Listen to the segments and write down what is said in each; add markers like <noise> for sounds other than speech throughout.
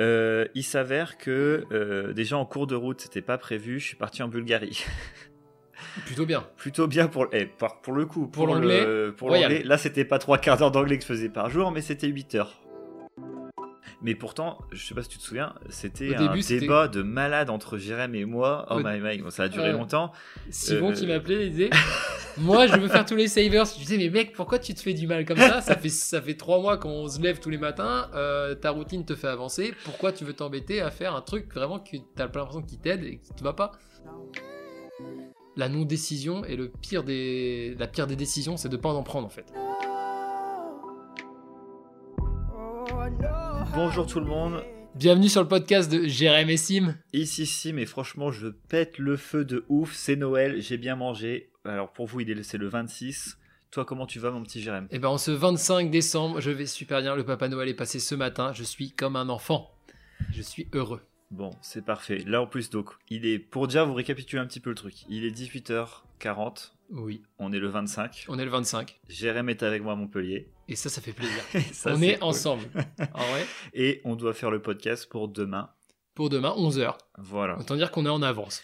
Euh, il s'avère que euh, déjà en cours de route, c'était pas prévu. Je suis parti en Bulgarie. <laughs> Plutôt bien. Plutôt bien pour, eh, pour le coup. Pour l'anglais, Pour l'anglais. Là, c'était pas trois quarts d'heure d'anglais que je faisais par jour, mais c'était 8 heures. Mais pourtant, je sais pas si tu te souviens, c'était un début, débat de malade entre Jérém et moi. Oh Au- my my, Bon, ça a duré Euh, longtemps. Simon Euh, qui m'appelait, il disait Moi, je veux faire tous les savers. Je disais Mais mec, pourquoi tu te fais du mal comme ça? Ça fait, ça fait trois mois qu'on se lève tous les matins, euh, ta routine te fait avancer. Pourquoi tu veux t'embêter à faire un truc vraiment que t'as l'impression qu'il t'aide et qui te va pas? La non-décision est le pire des... la pire des décisions, c'est de pas en prendre en fait. Bonjour tout le monde. Bienvenue sur le podcast de Jérémy et Sim. Ici, si, mais franchement, je pète le feu de ouf. C'est Noël, j'ai bien mangé. Alors pour vous, il est, c'est le 26. Toi, comment tu vas, mon petit Jérém Et ben, en ce 25 décembre, je vais super bien. Le Papa Noël est passé ce matin. Je suis comme un enfant. Je suis heureux. Bon, c'est parfait. Là, en plus, donc, il est. Pour déjà vous récapituler un petit peu le truc, il est 18h40. Oui, On est le 25. on est le 25. Jérém est avec moi à Montpellier. Et ça, ça fait plaisir. <laughs> Ça, on est cool. ensemble. <laughs> En vrai, Et on doit faire le podcast pour demain. pour demain, 11h. Voilà. Autant dire qu'on est en avance.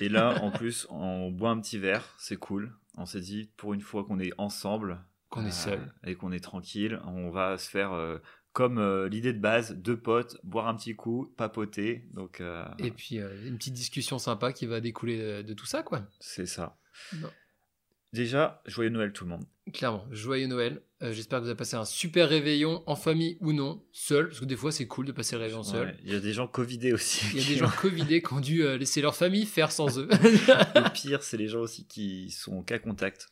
Et là, <laughs> en plus, on boit un petit verre. C'est cool. On s'est dit, pour une fois qu'on est ensemble. Qu'on est euh, seul. Et qu'on est tranquille, on va se faire. euh, comme euh, l'idée de base, deux potes, boire un petit coup, papoter. Donc, euh, Et puis, euh, une petite discussion sympa qui va découler de tout ça, quoi. c'est ça. Non. Déjà, joyeux Noël tout le monde. Clairement, joyeux Noël. Euh, J'espère que vous avez passé un super réveillon, en famille ou non, seul. Parce que des fois, c'est cool de passer le réveillon seul. Ouais, Il y a des gens covidés aussi. Il y a des gens <laughs> covidés qui ont dû euh, laisser leur famille faire sans <laughs> eux. Le pire, c'est les gens aussi qui sont au cas contact.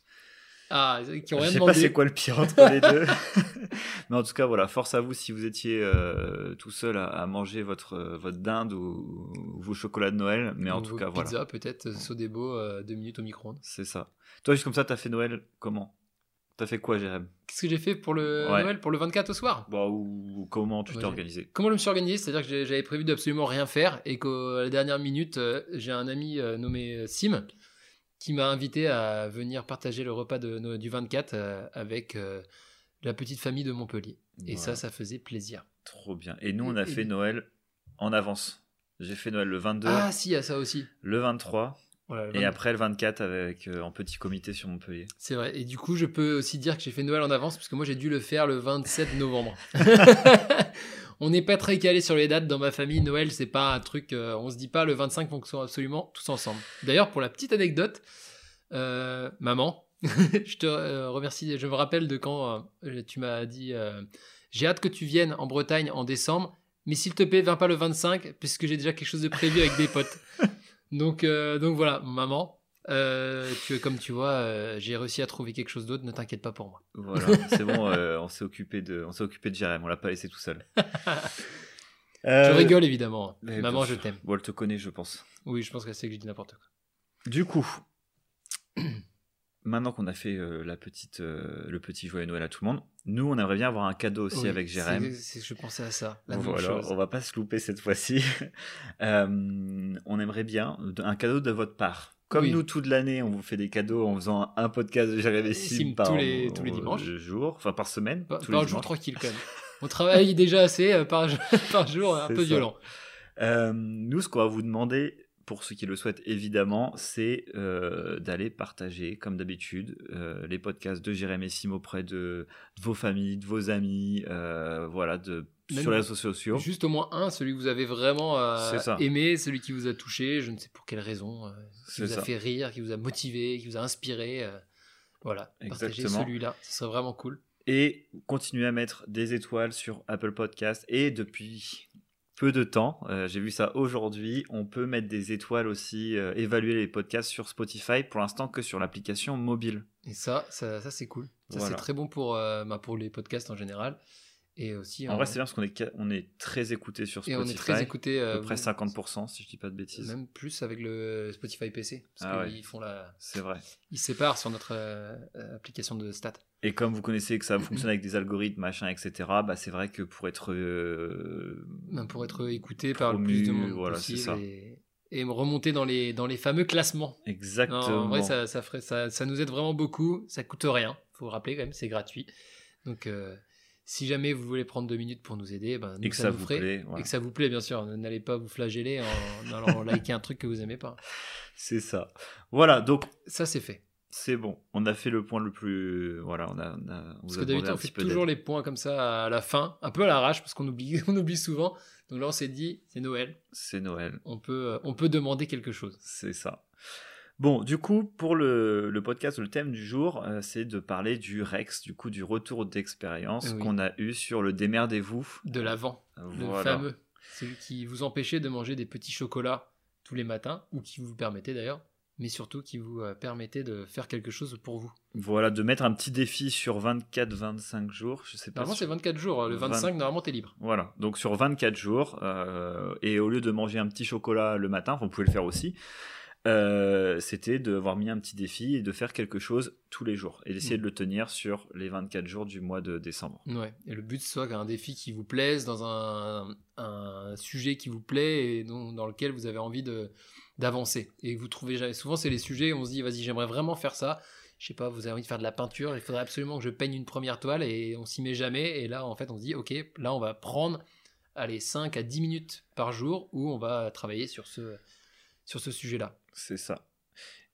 Ah, qui ont Je rien sais demandé. pas c'est quoi le pire entre les deux. <laughs> Mais en tout cas, voilà, force à vous si vous étiez euh, tout seul à, à manger votre, euh, votre dinde ou, ou vos chocolats de Noël. Mais en Ou tout cas, voilà, Pizza, peut-être, euh, Sodebo, euh, deux minutes au micro-ondes. c'est ça. Toi, juste comme ça, t'as fait Noël comment? T'as fait quoi, Jérém? Qu'est-ce que j'ai fait pour le Ouais. Noël, pour le 24 au soir? Bon, ou, ou comment tu t'es organisé? Comment je me suis organisé C'est-à-dire que j'avais prévu d'absolument rien faire et qu'à la dernière minute, j'ai un ami nommé Sim qui m'a invité à venir partager le repas de, du 24 euh, avec euh, la petite famille de Montpellier. Et ça, ça faisait plaisir. Trop bien. Et nous, on a Et- et- fait Noël en avance. J'ai fait Noël le 22, Ah si, a ça aussi. le 23 Voilà, le et 20 après le 24 avec euh, en petit comité sur Montpellier. C'est vrai. Et du coup, je peux aussi dire que j'ai fait Noël en avance parce que moi, j'ai dû le faire le 27 novembre. <laughs> <laughs> on n'est pas très calé sur les dates dans ma famille. Noël, c'est pas un truc. euh, on se dit pas le 25 faut qu'on soit absolument tous ensemble. D'ailleurs, pour la petite anecdote, euh, maman, <laughs> je te euh, remercie. Je me rappelle de quand euh, tu m'as dit j'ai hâte que tu viennes en Bretagne en décembre, mais s'il te plaît, viens pas le 25 puisque j'ai déjà quelque chose de prévu avec des potes. <laughs> Donc, donc voilà, maman. Euh, tu, comme tu vois, euh, j'ai réussi à trouver quelque chose d'autre. Ne t'inquiète pas pour moi. Voilà, <laughs> c'est bon, euh, on s'est occupé de, on s'est occupé de Jérém, on l'a pas laissé tout seul. <laughs> Je rigole évidemment. mais Maman, je t'aime. Elle te connaît, je pense. Oui, je pense qu'elle sait que je dis n'importe quoi. Du coup, <clears throat> maintenant qu'on a fait euh, la petite, euh, le petit joyeux Noël à tout le monde, nous, on aimerait bien avoir un cadeau aussi Oui, avec Jérém. c'est- c'est- Je pensais à ça. La même Voilà, chose. on va pas se louper cette fois-ci. <laughs> Euh, on aimerait bien un cadeau de votre part. Comme Oui. nous, toute l'année, on vous fait des cadeaux en faisant un podcast de Jérémy Sim par tous les- tous les dimanches. jour, enfin par semaine. Pas, tous pas les jour tranquille quand même. <laughs> On travaille déjà assez euh, par, <laughs> par jour, un peu ça. violent. Euh, nous, ce qu'on va vous demander, pour ceux qui le souhaitent évidemment, c'est euh, d'aller partager, comme d'habitude, euh, les podcasts de Jérémy Sim auprès de, de vos familles, de vos amis, euh, voilà, de, Même sur les réseaux sociaux. Juste au moins un, celui que vous avez vraiment euh, aimé, celui qui vous a touché, je ne sais pour quelle raison, euh, qui vous a fait rire, qui vous a motivé, qui vous a inspiré. euh, voilà, partagez celui-là, ce serait vraiment cool. Et continuez à mettre des étoiles sur Apple Podcast. Et depuis peu de temps, j'ai vu ça aujourd'hui, on peut mettre des étoiles aussi, évaluer les podcasts sur Spotify, pour l'instant que sur l'application mobile. Et ça, ça, ça, c'est cool. Ça, Voilà. c'est très bon pour, bah, pour les podcasts en général. Et aussi, En vrai, c'est bien parce qu'on est, ca- on est très écouté sur et Spotify. on est très écouté. à euh, peu près vous- 50%, si je dis pas de bêtises. Même plus avec le Spotify PC. Parce Ah ouais. qu'ils font la. C'est vrai. Ils séparent sur notre euh, euh, application de stats. Et comme vous connaissez que ça fonctionne avec des algorithmes, machin, etc., bah, c'est vrai que pour être. euh, pour être écouté par le plus de monde voilà, possible. ça. Et, et remonter dans les, dans les fameux classements. Non, Exactement. en vrai, ça, ça, ferait, ça, ça nous aide vraiment beaucoup. Ça coûte rien. faut le rappeler quand même, c'est gratuit. Donc, euh, Si jamais vous voulez prendre deux minutes pour nous aider, ben, nous, Et que ça, vous ferait. plaît, Et que ça vous plaît, bien sûr. N'allez pas vous flageller en allant <laughs> liker un truc que vous aimez pas. C'est ça. Voilà, donc Ça, c'est fait. c'est bon. On a fait le point le plus. Voilà, on a. on a- on Parce que d'habitude, on fait toujours les points comme ça à la fin, un peu à l'arrache, parce qu'on oublie, <laughs> on oublie souvent. Donc là, on s'est dit, c'est Noël, C'est Noël. on peut, euh, on peut demander quelque chose. C'est ça. Bon, du coup, pour le, le podcast, le thème du jour, euh, c'est de parler du Rex, du coup, du retour d'expérience Oui. qu'on a eu sur le Démerdez-vous. De l'avant, le fameux. Celui qui vous empêchait de manger des petits chocolats tous les matins, ou qui vous permettait d'ailleurs, mais surtout qui vous euh, permettait de faire quelque chose pour vous. Voilà, de mettre un petit défi sur 24-25 jours. Je sais pas. Normalement, si- c'est 24 jours. Le 25, 20. normalement, t'es libre. Voilà, donc sur 24 jours, euh, et au lieu de manger un petit chocolat le matin, vous pouvez le faire aussi, euh, c'était d'avoir mis un petit défi et de faire quelque chose tous les jours et d'essayer Mm. de le tenir sur les 24 jours du mois de décembre. Ouais. Et le but, soit un défi qui vous plaise, dans un, un sujet qui vous plaît et dont- dans lequel vous avez envie d'avancer. Et vous trouvez jamais. Souvent, c'est les sujets où on se dit, vas-y, j'aimerais vraiment faire ça. Je sais pas, vous avez envie de faire de la peinture, il faudrait absolument que je peigne une première toile et on s'y met jamais. Et là, en fait, on se dit, ok, là, on va prendre allez, 5 à 10 minutes par jour où on va travailler sur ce, sur ce sujet-là. C'est ça.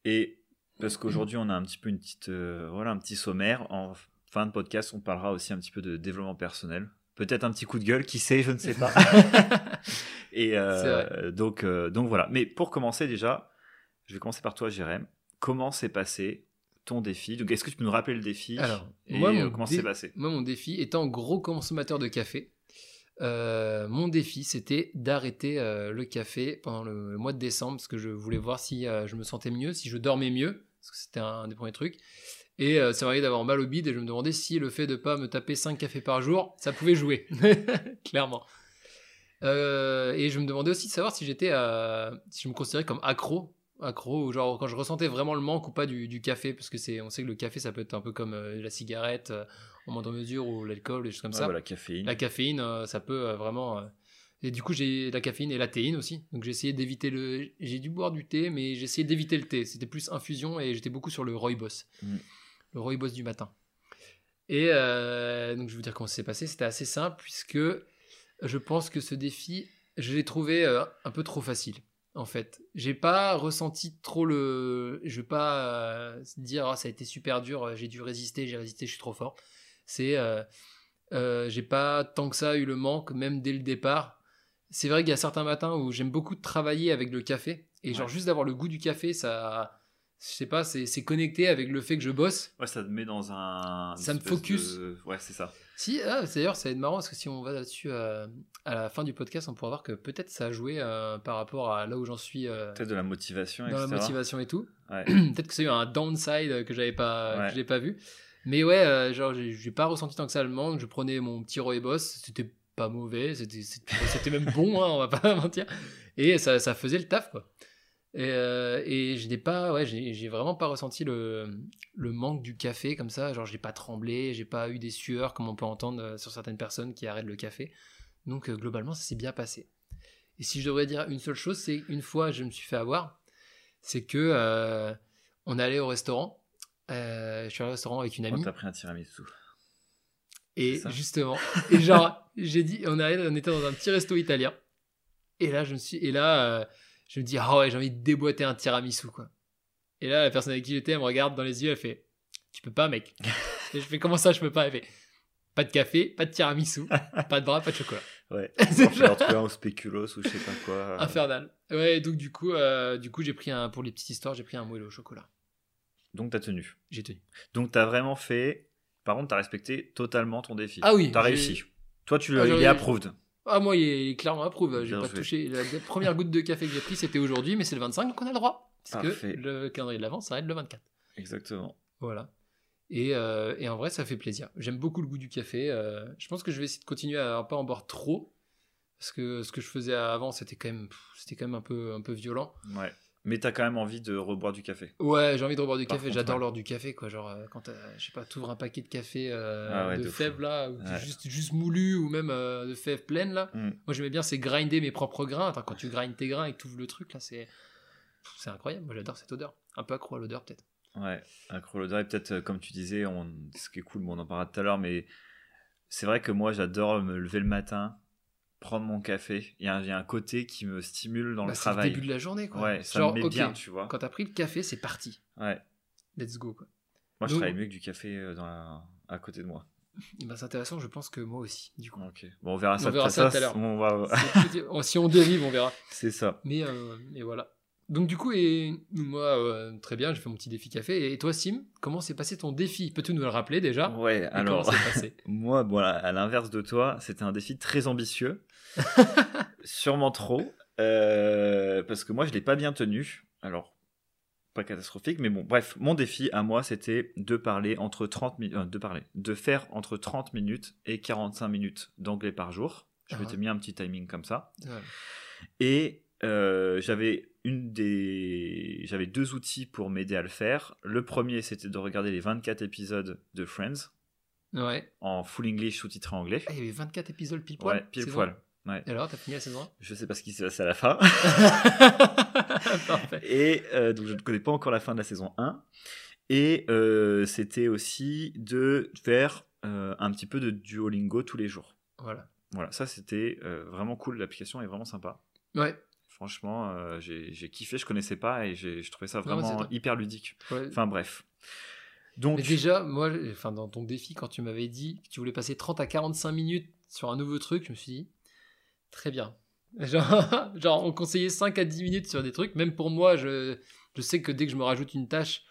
Et parce qu'aujourd'hui, on a un petit peu une petite, euh, voilà, un petit sommaire. En fin de podcast, on parlera aussi un petit peu de développement personnel. Peut-être un petit coup de gueule, qui sait, je ne sais pas. <laughs> Et euh, donc, euh, donc voilà. Mais pour commencer déjà, je vais commencer par toi, Jérém. Comment s'est passé ton défi? Donc, est-ce que tu peux nous rappeler le défi? Alors, et moi, euh, mon comment dé- c'est passé? Moi, mon défi, étant gros consommateur de café, euh, mon défi, c'était d'arrêter euh, le café pendant le, mois de décembre, parce que je voulais voir si euh, je me sentais mieux, si je dormais mieux, parce que c'était un, des premiers trucs. Et ça m'arrivait d'avoir mal au bide, et je me demandais si le fait de pas me taper 5 cafés par jour, ça pouvait jouer, <laughs> clairement. Et je me demandais aussi de savoir si j'étais, si je me considérais comme accro, accro, ou genre quand je ressentais vraiment le manque ou pas du, café, parce que c'est, on sait que le café, ça peut être un peu comme la cigarette, en moindre mesure, ou l'alcool, des choses comme Ouais, ça. voilà, caféine. La caféine, euh, ça peut euh, vraiment. euh, Et du coup, j'ai la caféine et la théine aussi. Donc j'ai essayé d'éviter le. J'ai dû boire du thé, mais j'ai essayé d'éviter le thé. C'était plus infusion et j'étais beaucoup sur le rooibos. Mm. Le rooibos du matin. Et euh, donc je vais vous dire comment ça s'est passé. C'était assez simple puisque je pense que ce défi, je l'ai trouvé euh, un peu trop facile. En fait, j'ai pas ressenti trop le. Je vais pas euh, dire Ah, ça a été super dur, j'ai dû résister, j'ai résisté, je suis trop fort. C'est euh, euh, j'ai pas tant que ça eu le manque, même dès le départ. C'est vrai qu'il y a certains matins où j'aime beaucoup travailler avec le café. Et genre, juste d'avoir le goût du café, ça. Je sais pas, c'est connecté avec le fait que je bosse. Ouais, ça te met dans un. Ça me focus. de- Ouais, c'est ça. Si, ah, d'ailleurs, ça va être marrant parce que si on va là-dessus euh, à la fin du podcast, on pourra voir que peut-être ça a joué euh, par rapport à là où j'en suis Peut-être de la motivation, dans la etc. motivation et tout. Ouais. <clears throat> peut-être que c'est eu un downside que j'avais pas, Ouais. que pas vu. Mais ouais, euh, genre j'ai pas ressenti tant que ça le manque. Je prenais mon petit rooibos, c'était pas mauvais, c'était même bon, hein, on va pas <laughs> mentir. Et ça, ça faisait le taf euh, et je n'ai pas, ouais, j'ai vraiment pas ressenti le, le manque du café comme ça. Genre j'ai pas tremblé, j'ai pas eu des sueurs comme on peut entendre euh, sur certaines personnes qui arrêtent le café. Donc euh, globalement ça s'est bien passé. Et si je devrais dire une seule chose, c'est une fois je me suis fait avoir, c'est que on allait au restaurant. Euh, je suis au restaurant avec une On amie. t'a pris un tiramisu. Et justement, et genre, <laughs> j'ai dit, on, on était dans un petit resto italien. Et là, je me suis, et là, euh, je me dis, ah ouais, j'ai envie de déboîter un tiramisu, quoi. Et là, la personne avec qui j'étais, elle me regarde dans les yeux, elle fait, tu peux pas, mec. <laughs> et je fais, comment ça, je peux pas? Elle fait, pas de café, pas de tiramisu, pas de bras, pas de chocolat. <laughs> Ouais. C'est On un au spéculoos ou je sais pas quoi. Infernal. Ouais, donc du coup, euh, du coup, j'ai pris un, pour les petites histoires, j'ai pris un moelleux au chocolat. Donc t'as tenu. J'ai tenu. Donc t'as vraiment fait. Par contre, t'as respecté totalement ton défi. Ah oui, T'as réussi. Toi, tu Ah, il est approved. Ah, moi, il est, clairement approuve. J'ai pas touché. La première goutte de café que j'ai pris, c'était aujourd'hui, mais c'est le 25, donc on a le droit. Parce Parfait. que le calendrier de l'avant s'arrête le 24. Exactement. Voilà. Et, euh, et en vrai, ça fait plaisir. J'aime beaucoup le goût du café. euh, je pense que je vais essayer de continuer à pas en boire trop. Parce que ce que je faisais avant, c'était quand même, c'était quand même un peu, un peu violent. Ouais. Mais t'as quand même envie de reboire du café. Ouais, j'ai envie de reboire du Par café. J'adore ouais. l'heure du café, quoi. Genre, euh, quand t'as- je sais pas, t'ouvres un paquet de café euh, Ah ouais, de, fèves là, ou Ouais. juste, juste moulu, ou même euh, de fèves pleines là. Mm. Moi, j'aimais bien, c'est grinder mes propres grains. Attends, quand tu grindes tes grains et que tu ouvres le truc là, c'est, c'est incroyable. Moi, j'adore cette odeur. Un peu accro à l'odeur peut-être. Ouais. Accro l'odeur et peut-être, euh, comme tu disais, on... ce qui est cool, bon, on en parlera tout à l'heure, mais c'est vrai que moi, j'adore me lever le matin, prendre mon café. Il y a un, il y a un côté qui me stimule dans Bah, le c'est travail. le début de la journée, quoi. Ouais, ça Genre, me met bien, tu vois. Quand t'as pris le café, c'est parti. Ouais. Let's go, quoi. Moi, je travaille mieux que du café euh, dans la- à côté de moi. Et ben, c'est intéressant, je pense que moi aussi, du coup. Ok. Bon, on verra ça. On verra tout ça tout à l'heure. on va- C'est- oh, si on dérive, on verra. <laughs> C'est ça. Mais, euh, et voilà. Donc, du coup, et moi, euh, très bien, j'ai fait mon petit défi café. Et toi, Sim, comment s'est passé ton défi? Peux-tu nous le rappeler déjà? Ouais, Et alors. passé? <laughs> Moi, voilà, à l'inverse de toi, c'était un défi très ambitieux. <laughs> Sûrement trop. euh, parce que moi, je l'ai pas bien tenu. Alors, pas catastrophique, mais bon, bref, mon défi à moi, c'était de parler entre 30 minutes, de parler, de faire entre 30 minutes et 45 minutes d'anglais par jour. Je Ah. m'étais mis un petit timing comme ça. Ouais. Et euh, j'avais une des, j'avais deux outils pour m'aider à le faire. Le premier, c'était de regarder les 24 épisodes de Friends Ouais. en full English sous-titré anglais. Ah, il y avait 24 épisodes pile poil. Ouais, pile poil. Ouais. Et alors, t'as fini la saison Je sais pas ce qui s'est passé à la fin. 1 <laughs> Parfait. Et euh, donc, je ne connais pas encore la fin de la saison 1. Et euh, c'était aussi de faire euh, un petit peu de Duolingo tous les jours. Voilà. Voilà, ça c'était vraiment cool. L'application est vraiment sympa. Ouais. Franchement, euh, j'ai kiffé, je connaissais pas et j'ai- je trouvais ça vraiment hyper ludique. ouais. Enfin bref. Donc, Mais déjà, moi, enfin, dans ton défi, quand tu m'avais dit que tu voulais passer 30 à 45 minutes sur un nouveau truc, je me suis dit, très bien. <laughs> Genre, genre on conseillait 5 à 10 minutes sur des trucs. Même pour moi, je, je sais que dès que je me rajoute une tâche,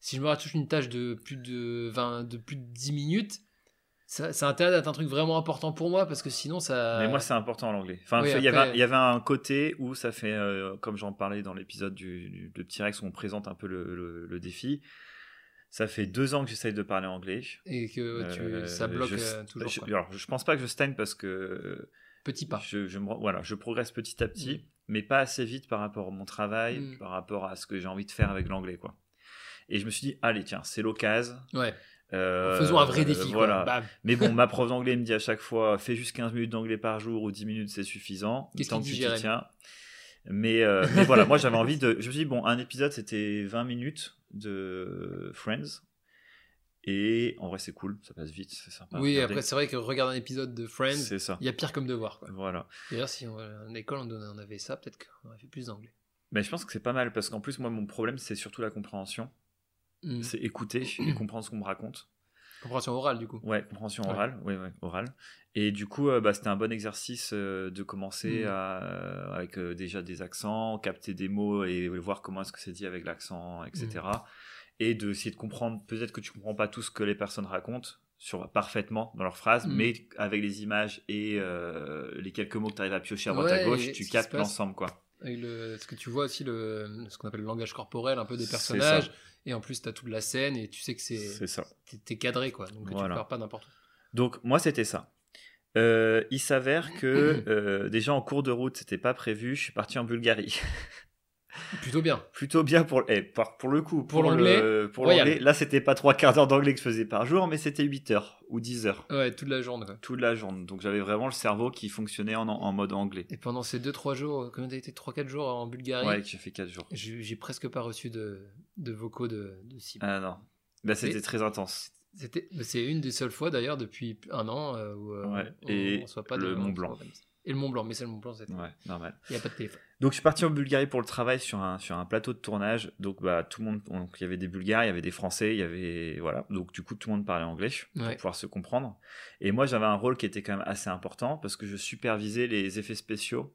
si je me rajoute une tâche de plus de, 20, de, plus de 10 minutes, ça, ça a intérêt d'être un truc vraiment important pour moi parce que sinon, ça. mais moi c'est important l'anglais. Enfin, oui, il y, après- avait, il y avait un côté où ça fait, euh, comme j'en parlais dans l'épisode du, du, de T-Rex où on présente un peu le, le- le défi, ça fait deux ans que j'essaye de parler anglais. Et que tu, Euh, ça bloque je, euh, toujours. je- quoi. alors, je pense pas que je stagne parce que Petit pas. je, je, me- voilà, je progresse petit à petit, Mm. mais pas assez vite par rapport à mon travail, Mm. par rapport à ce que j'ai envie de faire avec l'anglais. quoi. Et je me suis dit, allez, tiens, c'est l'occasion. Ouais. Euh, Faisons un vrai défi. quoi. Voilà. Bam. Mais bon, ma <laughs> prof d'anglais me dit à chaque fois, fais juste 15 minutes d'anglais par jour ou 10 minutes, c'est suffisant. Qu'est-ce tant que tu t'y tiens. Mais, euh, <laughs> mais voilà, moi j'avais envie de. Je me suis dit, bon, un épisode c'était 20 minutes de Friends. Et en vrai, c'est cool, ça passe vite, c'est sympa. Oui, après, c'est vrai que regarder un épisode de Friends, il y a pire comme devoir. Quoi. Voilà. D'ailleurs, si on, en école on avait ça, peut-être qu'on aurait fait plus d'anglais. Mais je pense que c'est pas mal parce qu'en plus, moi, mon problème, c'est surtout la compréhension. Hmm. C'est écouter <clears throat> et comprendre ce qu'on me raconte. Compréhension orale, du coup. Ouais, compréhension orale. Ouais, ouais, orale. Et du coup, euh, bah, c'était un bon exercice euh, de commencer Mm. à- avec euh, déjà des accents, capter des mots et voir comment est-ce que c'est dit avec l'accent, etc. Mm. Et de essayer de comprendre. Peut-être que tu comprends pas tout ce que les personnes racontent sur, parfaitement dans leurs phrases, mais avec les images et euh, les quelques mots que tu arrives à piocher à droite Ouais, à gauche, tu captes l'ensemble, quoi. Le, ce que tu vois aussi, le, ce qu'on appelle le langage corporel, un peu des personnages. Et en plus, tu as toute la scène et tu sais que c'est ça. t'es- cadré, quoi. Donc Voilà. tu pars pas n'importe où. Donc moi c'était ça. Euh, il s'avère que <coughs> euh, déjà en cours de route c'était pas prévu. Je suis parti en Bulgarie. <laughs> Plutôt bien. Plutôt bien pour, eh, pour, pour le coup. Pour l'anglais, Pour l'anglais. Là c'était pas trois quarts d'heure d'anglais que je faisais par jour, mais c'était 8 heures ou 10 heures. Ouais, toute la journée. Toute la journée. Donc j'avais vraiment le cerveau qui fonctionnait en, en mode anglais. Et pendant ces 2-3 jours, combien t'as été? 3-4 jours en Bulgarie? Ouais, que j'ai fait 4 jours. J'ai presque pas reçu de, de vocaux de, de Sim. Ah non. Là c'était très intense. C'était, mais c'est une des seules fois d'ailleurs depuis un an euh, où euh, Ouais, on, et on reçoit pas le de Mont Blanc. Et le Mont Blanc, mais c'est le Mont Blanc, c'était. Ouais, normal. Il n'y a pas de téléphone. Donc je suis parti en Bulgarie pour le travail sur un, sur un plateau de tournage. Donc bah tout le monde, donc, il y avait des Bulgares, il y avait des Français, il y avait voilà. Donc du coup tout le monde parlait anglais pour Ouais. pouvoir se comprendre. Et moi j'avais un rôle qui était quand même assez important parce que je supervisais les effets spéciaux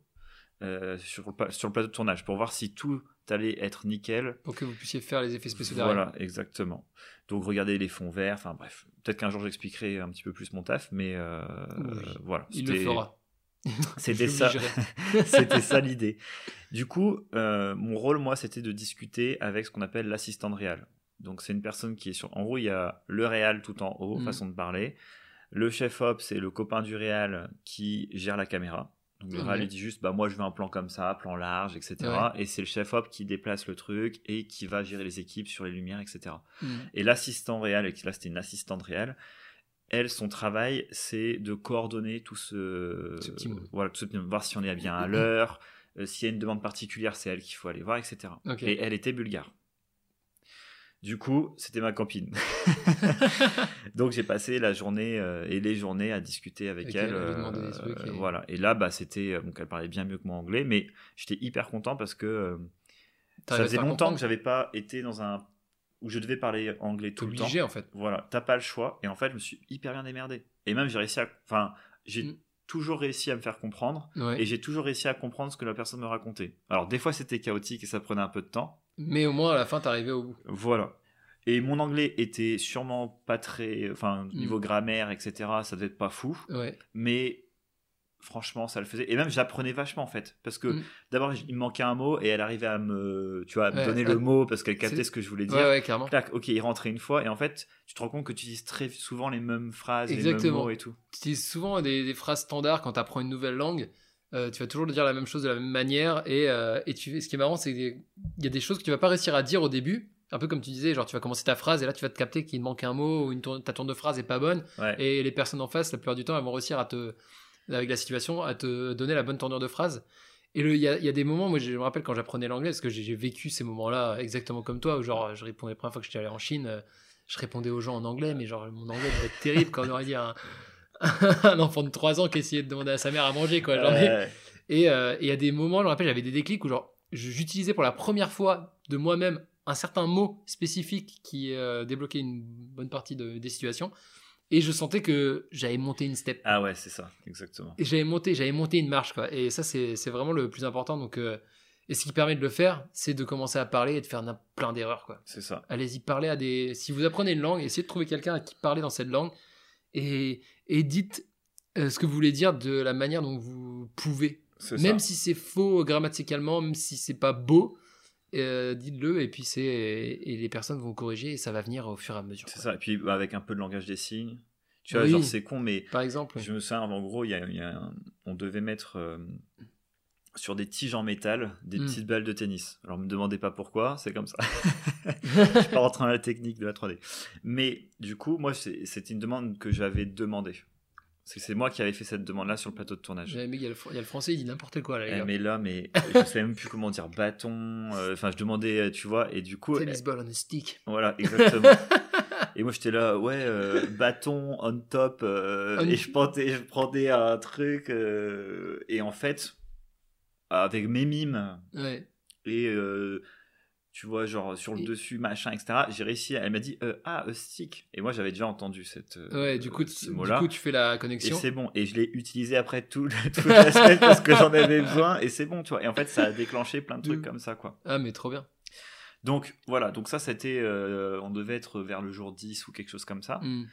euh, sur, le, sur le plateau de tournage pour voir si tout allait être nickel. Pour que vous puissiez faire les effets spéciaux derrière. Voilà, exactement. Donc regarder les fonds verts, enfin bref. Peut-être qu'un jour j'expliquerai un petit peu plus mon taf, mais euh, Oui, voilà. Il le fera. <laughs> C'était ça. <laughs> c'était ça l'idée. Du coup, euh, mon rôle, moi, c'était de discuter avec ce qu'on appelle l'assistant de réal. Donc, c'est une personne qui est sur. En gros, il y a le réal tout en haut, Mhm. façon de parler. Le chef op, c'est le copain du réal qui gère la caméra. Donc, le réal, il dit juste, bah, moi, je veux un plan comme ça, plan large, etc. Ouais. Et c'est le chef op qui déplace le truc et qui va gérer les équipes sur les lumières, etc. Mm. Et l'assistant réel, et là c'était une assistante réelle, elle, son travail, c'est de coordonner tout ce, Ce petit monde. voilà, tout ce petit monde, voir si on est bien à l'heure, euh, s'il y a une demande particulière, c'est elle qu'il faut aller voir, etc. Et elle était bulgare. Du coup, c'était ma copine. <laughs> donc j'ai passé la journée euh, et les journées à discuter avec elle. à euh, trucs et- Voilà. Et là, bah, c'était donc elle parlait bien mieux que moi anglais, mais j'étais hyper content parce que ça à faisait longtemps comprendre que j'avais pas été dans un où je devais parler anglais tout le temps. obligé en fait. Voilà, t'as pas le choix. Et en fait, je me suis hyper bien démerdé. Et même, j'ai réussi à. Enfin, j'ai Mm. toujours réussi à me faire comprendre. Ouais. Et j'ai toujours réussi à comprendre ce que la personne me racontait. Alors, des fois, c'était chaotique et ça prenait un peu de temps. Mais au moins à la fin, t'arrivais au bout. Voilà. Et mon anglais était sûrement pas très. Enfin, Mm. niveau grammaire, etc., ça devait être pas fou. Ouais. Mais franchement, ça le faisait. Et même, j'apprenais vachement, en fait. Parce que Mm. d'abord, il me manquait un mot et elle arrivait à me, tu vois, à me Ouais, donner ouais. le mot parce qu'elle captait ce que je voulais dire. Ouais, ouais, clairement. Clac, ok, il rentrait une fois et en fait, tu te rends compte que tu utilises très souvent les mêmes phrases, les Exactement. mêmes mots et tout. Tu utilises souvent des, des phrases standards quand tu apprends une nouvelle langue. Euh, tu vas toujours dire la même chose de la même manière. Et, euh, et tu, ce qui est marrant, c'est qu'il y a des choses que tu vas pas réussir à dire au début. Un peu comme tu disais, genre tu vas commencer ta phrase et là tu vas te capter qu'il manque un mot ou une tourne- ta tourne de phrase est pas bonne. Ouais. Et les personnes en face, la plupart du temps, elles vont réussir à te, avec la situation, à te donner la bonne tournure de phrase. Et il y a, il y a des moments, moi je me rappelle quand j'apprenais l'anglais, parce que j'ai vécu ces moments-là exactement comme toi, où genre je répondais la première fois que j'étais allé en Chine, euh, je répondais aux gens en anglais, mais genre mon anglais devait être terrible quand on aurait dit un, <laughs> un enfant de 3 ans qui essayait de demander à sa mère à manger, quoi. Genre, mais- Ouais. et euh, et il y a des moments, je me rappelle, j'avais des déclics où genre j'utilisais pour la première fois de moi-même un certain mot spécifique qui euh, débloquait une bonne partie de- des situations. Et je sentais que j'avais monté une step. Ah ouais, c'est ça, exactement. Et j'avais monté, j'avais monté une marche, quoi. Et ça, c'est vraiment le plus important. Donc, euh, et ce qui permet de le faire, c'est de commencer à parler et de faire plein d'erreurs, quoi. C'est ça. Allez-y, parlez à des. Si vous apprenez une langue, essayez de trouver quelqu'un à qui parler dans cette langue et, et dites euh, ce que vous voulez dire de la manière dont vous pouvez. Même ça. si c'est faux grammaticalement, même si c'est pas beau, euh, dites-le et puis c'est et les personnes vont corriger et ça va venir au fur et à mesure. C'est ça. Et puis bah, avec un peu de langage des signes. Tu vois, Oui. genre c'est con, mais Par exemple. je me souviens, en gros, il y a, il y a un- on devait mettre euh, sur des tiges en métal des Mm. petites balles de tennis. Alors, me demandez pas pourquoi, c'est comme ça. <laughs> je suis pas rentré dans la technique de la 3D. Mais du coup, moi, c'est- c'était une demande que j'avais demandée. C'est c'est moi qui avais fait cette demande-là sur le plateau de tournage. Aimé, il y, a le, fr- il y a le français, il dit n'importe quoi là, les Eh, gars. mais là, mais je sais même plus comment dire bâton. euh, Enfin, je demandais, euh, tu vois, et du coup, Tennis ball on a stick. voilà, exactement. <laughs> et moi, j'étais là, ouais, euh, bâton on top, euh, On- et je prenais, je prenais un truc, et en fait, avec mes mimes Ouais. et tu vois, genre sur le Et- dessus, machin, etc. J'ai réussi. à- Elle m'a dit, euh, ah, a stick. Et moi, j'avais déjà entendu cette. euh, Ouais, du coup, ce du coup, tu fais la Et connexion. c'est bon. Et je l'ai utilisé après tout, le- <laughs> toute la semaine parce que j'en avais besoin. Et c'est bon, tu vois. Et en fait, ça a déclenché plein de trucs Mm. comme ça, quoi. Ah, mais trop bien. Donc, voilà. Donc, ça, c'était. euh, on devait être vers le jour 10 ou quelque chose comme ça. Hmm.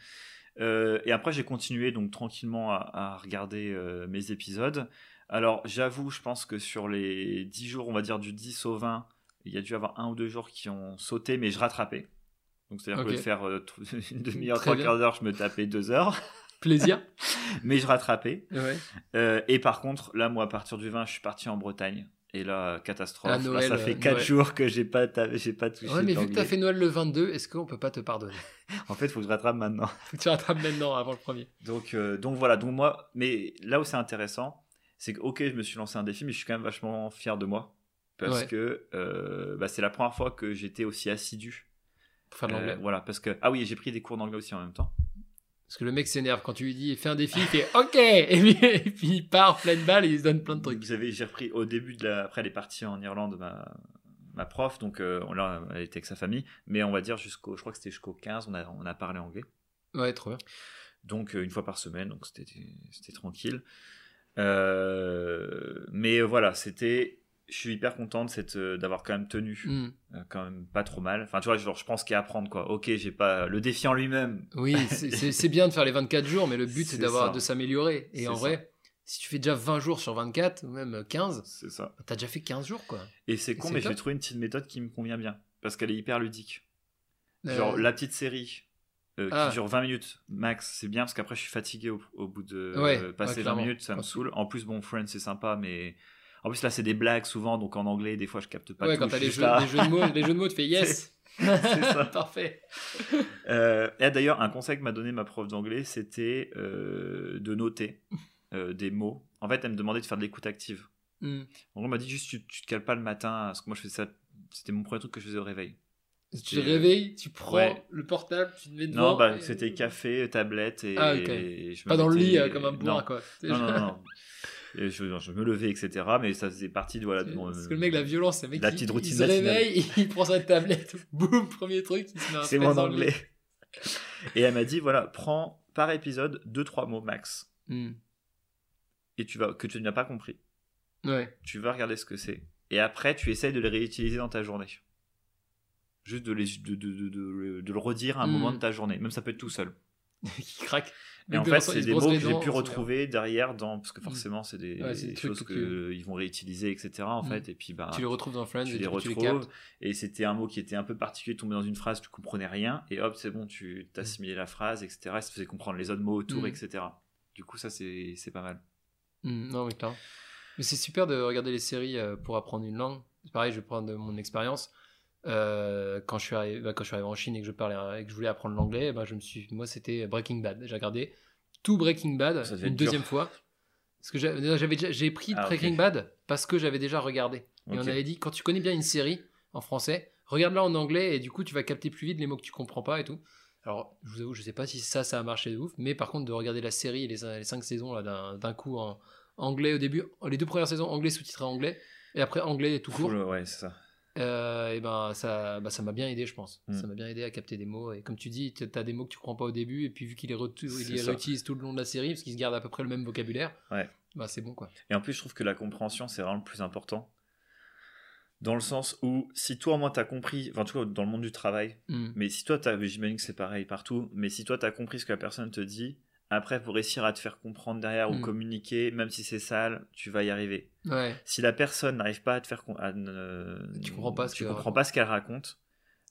Euh, et après, j'ai continué donc tranquillement à, à regarder euh, mes épisodes. Alors, j'avoue, je pense que sur les 10 jours, on va dire du 10 au 20, il y a dû avoir un ou deux jours qui ont sauté, mais je rattrapais. Donc, c'est-à-dire Ok. que faire euh, <laughs> une demi-heure, trois quarts d'heure, je me tapais deux heures, <laughs> Plaisir. mais je rattrapais. Ouais. Euh, et par contre, là, moi, à partir du 20, je suis parti en Bretagne. Et là, catastrophe. Là, ça fait euh, 4 Noël. jours que j'ai pas, j'ai pas touché. Ouais, mais vu que t'as fait Noël le 22, est-ce qu'on peut pas te pardonner? <laughs> En fait, il faut que je rattrape maintenant. Faut que tu rattrapes maintenant avant le premier. Donc, euh, donc voilà, donc moi, mais là où c'est intéressant, c'est que ok, je me suis lancé un défi, mais je suis quand même vachement fier de moi parce Ouais. que euh, bah, c'est la première fois que j'étais aussi assidu. Pour faire de Euh, l'anglais. voilà, parce que ah oui, j'ai pris des cours d'anglais aussi en même temps. Parce que le mec s'énerve quand tu lui dis fais un défi, il fait OK et puis, <laughs> et puis il part pleine balle et il se donne plein de trucs. Vous avez, j'ai repris au début de la, après elle est partie en Irlande, ma, ma prof, donc euh, là elle était avec sa famille, mais on va dire jusqu'au, je crois que c'était jusqu'au 15, on a, on a parlé anglais. Ouais, trop bien. donc euh, une fois par semaine, donc c'était c'était tranquille. Euh, mais voilà, c'était, je suis hyper content de cette, euh, d'avoir quand même tenu, Hmm. euh, quand même pas trop mal. Enfin, tu vois, genre, je pense qu'il y a à apprendre quoi. Ok, j'ai pas le défi en lui-même. Oui, <laughs> c'est- bien de faire les 24 jours, mais le but c'est d'avoir de s'améliorer. Et en ça. vrai, si tu fais déjà 20 jours sur 24, ou même 15, C'est ça. t'as déjà fait 15 jours quoi. Et c'est con, mais j'ai trouvé une petite méthode qui me convient bien parce qu'elle est hyper ludique. Euh, Genre la petite série. euh, Ah. qui dure 20 minutes max, c'est bien parce qu'après je suis fatigué au, au bout de Ouais, euh, ouais, passer 20 clairement. minutes, ça me saoule. En plus, bon, Friends c'est sympa, mais en plus là c'est des blagues souvent, donc en anglais des fois je capte pas ouais, tout. quand t'as les jeux, les, jeux de mots, les jeux de mots, tu fais <laughs> yes. C'est ça. <laughs> Parfait. Euh, et d'ailleurs, un conseil que m'a donné ma prof d'anglais, c'était euh, de noter euh, des mots. En fait, elle me demandait de faire de l'écoute active. Hmm. En gros, elle m'a dit juste tu, tu te cales pas le matin, parce que moi je faisais ça, c'était mon premier truc que je faisais au réveil. Tu te réveilles, tu prends Ouais. le portable, tu te mets devant. Non, bah, et- c'était café, tablette et. Ah, ok. et je me Pas dans le lit comme un bourrin, quoi. non, non, non. <laughs> je, je me levais, etc. Mais ça faisait partie de. Voilà, de mon- Parce que le mec, la violence, le mec La petite il, routine se matinale. réveille, <laughs> il prend sa tablette, <laughs> boum, premier truc, il se met un C'est mon anglais. Et elle m'a dit voilà, prends par épisode 2-3 mots max. Hmm. Et tu vas, que tu n'as pas compris. Ouais. Tu vas regarder ce que c'est. Et après, tu essayes de les réutiliser dans ta journée. Juste de, les, de, de, de, de- de le redire à un Mm. moment de ta journée. Même ça peut être tout seul. <laughs> qui craque. Et en fait, c'est des mots que j'ai pu retrouver derrière dans. Parce que forcément, c'est des, Ouais, choses que qu'ils vont réutiliser, etc. En Mm. fait. Et puis, bah, Tu les retrouves dans Friends tu et les tu retrouves. et c'était un mot qui était un peu particulier, tombé dans une phrase, tu comprenais rien. Et hop, c'est bon, tu Mm. t'assimilais la phrase, etc. Et ça faisait comprendre les autres mots autour, Mm. etc. Du coup, ça, c'est c'est pas mal. Non, mais. Mais c'est super de regarder les séries euh, pour apprendre une langue. Pareil, je vais prendre de mon expérience. Euh, quand, je suis arrivé, bah, quand je suis arrivé en Chine et que je, parlais, et que je voulais apprendre l'anglais, bah, je me suis, moi, c'était Breaking Bad. J'ai regardé tout Breaking Bad une dur. deuxième fois. Parce que j'avais j'ai pris Ah. Breaking Bad parce que j'avais déjà regardé. Et on avait dit, quand tu connais bien une série en français, regarde-la en anglais et du coup, tu vas capter plus vite les mots que tu comprends pas et tout. Alors, je vous avoue, je sais pas si ça, ça a marché de ouf, mais par contre, de regarder la série, les, les cinq saisons là, d'un coup en anglais au début, les deux premières saisons anglais sous-titré anglais, et après anglais tout court, Full, ouais, c'est ça. Euh, et ben ça bah, ça m'a bien aidé, je pense. Mm. Ça m'a bien aidé à capter des mots. Et comme tu dis, tu as des mots que tu comprends pas au début, et puis vu qu'il les, il les réutilise tout le long de la série, parce qu'il se garde à peu près le même vocabulaire, Ouais. bah c'est bon quoi. Et en plus, je trouve que la compréhension, c'est vraiment le plus important. Dans le sens où, si toi, au moins, t'as compris, enfin, en tout cas, dans le monde du travail, Mm. mais si toi, t'as, j'imagine que c'est pareil partout, mais si toi, t'as compris ce que la personne te dit, après, pour réussir à te faire comprendre derrière ou Mm. communiquer, même si c'est sale, tu vas y arriver. Ouais. Si la personne n'arrive pas à te faire, à ne- Tu comprends pas ce tu qu'elle comprends raconte. pas ce qu'elle raconte,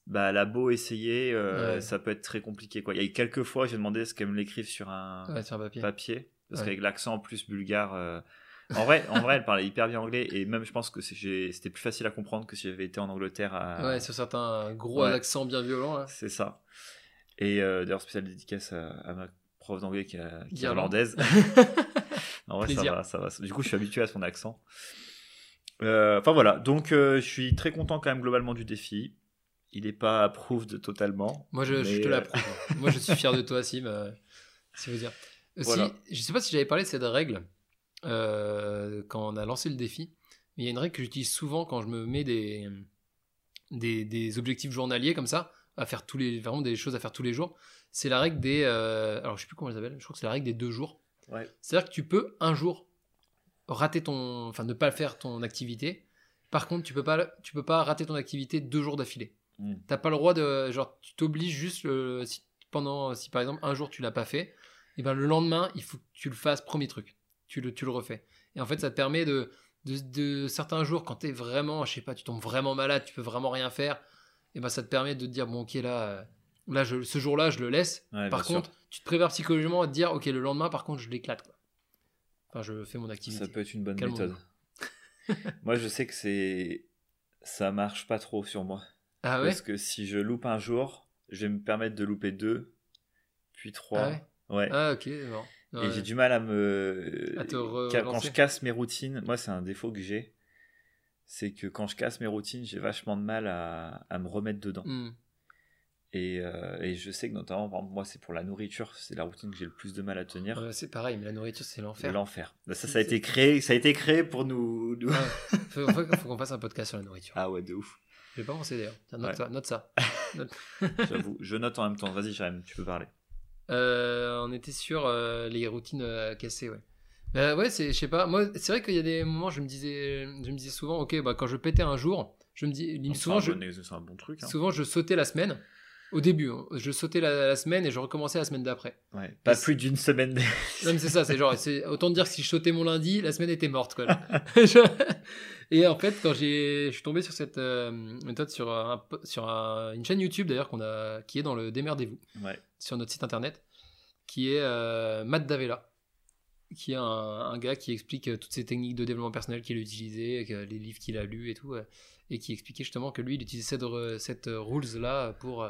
bah, elle a beau essayer, euh, Ouais. ça peut être très compliqué, quoi. Il y a eu quelques fois, j'ai demandé ce qu'elle me l'écrive sur un, Ouais, sur un papier. papier parce qu'avec l'accent en plus bulgare euh, <laughs> en vrai en vrai elle parlait hyper bien anglais et même je pense que c'était plus facile à comprendre que si j'avais été en Angleterre à Ouais, sur certains gros Ouais. accents bien violents. C'est ça et euh, d'ailleurs spéciale dédicace à, à ma prof d'anglais qui, a- qui est irlandaise <laughs> <laughs> en vrai ça va, ça va du coup je suis habitué à son accent Euh, enfin voilà donc euh, je suis très content quand même globalement du défi il n'est pas approved totalement Moi, je, te euh, l'approuve. <laughs> Moi, je suis fier de toi, Sim. euh, si vous dire. Aussi, Voilà. je sais pas si j'avais parlé de cette règle euh, quand on a lancé le défi, mais il y a une règle que j'utilise souvent quand je me mets des, des, des objectifs journaliers comme ça, à faire tous les, vraiment des choses à faire tous les jours. C'est la règle des. euh, alors, je sais plus comment elle s'appelle, je crois que c'est la règle des deux jours. ouais C'est-à-dire que tu peux un jour rater ton, enfin ne pas faire ton activité. Par contre, tu peux pas, tu peux pas rater ton activité deux jours d'affilée. Mm. T'as pas le droit de, genre, tu t'obliges juste le- si pendant, si par exemple un jour tu l'as pas fait, et ben le lendemain il faut que tu le fasses premier truc, tu le, tu le refais. Et en fait, ça te permet de, de, de certains jours quand t'es vraiment, je sais pas, tu tombes vraiment malade, tu peux vraiment rien faire, et ben ça te permet de te dire bon ok là, euh, là je, ce jour-là je le laisse. Ouais, Par sûr. contre, tu te prépares psychologiquement à te dire, ok, le lendemain, par contre, je l'éclate. Enfin, je fais mon activité. Ça peut être une bonne méthode. <laughs> moi, je sais que c'est ça marche pas trop sur moi. Ah ouais? Parce que si je loupe un jour, je vais me permettre de louper deux, puis trois. Ah ouais? Ouais. Ah ok, bon. Et Ouais. j'ai du mal à me. À te Quand je casse mes routines, moi, c'est un défaut que j'ai. C'est que quand je casse mes routines, j'ai vachement de mal à, à me remettre dedans. Hmm. Et, euh, et je sais que notamment, par exemple, moi, c'est pour la nourriture, c'est la routine que j'ai le plus de mal à tenir. Ouais, c'est pareil, mais la nourriture, c'est l'enfer. L'enfer. Ça, ça a été créé, ça a été créé pour nous. nous- Ouais. <laughs> faut, faut- faut qu'on fasse un podcast sur la nourriture. Ah ouais, de ouf. Je vais pas penser d'ailleurs. Tiens, note Ouais. ça. Note ça. <laughs> Note. J'avoue. Je note en même temps. Vas-y, Jérém, tu peux parler. Euh, on était sur euh, les routines cassées, ouais. Ouais, c'est, je sais pas. Moi, c'est vrai qu'il y a des moments, je me disais, je me disais souvent, ok, bah quand je pétais un jour, je me dis, souvent, je, bon- c'est un bon truc. hein. souvent, je sautais la semaine. Au début, hein. je sautais la, la semaine et je recommençais la semaine d'après. Ouais. Pas Et plus d'une semaine. d- <laughs> Non, mais c'est ça, c'est genre, c'est autant dire que si je sautais mon lundi, la semaine était morte, quoi. <laughs> Et en fait, quand j'ai, je suis tombé sur cette euh, méthode sur, un, sur un- une chaîne YouTube d'ailleurs qu'on a, qui est dans le Démerdez-vous, Ouais. sur notre site internet, qui est euh, Matt Davella, qui est un, un gars qui explique euh, toutes ces techniques de développement personnel qu'il a utilisées, les livres qu'il a lus et tout, et qui expliquait justement que lui, il utilisait cette, re- cette euh, rules là pour,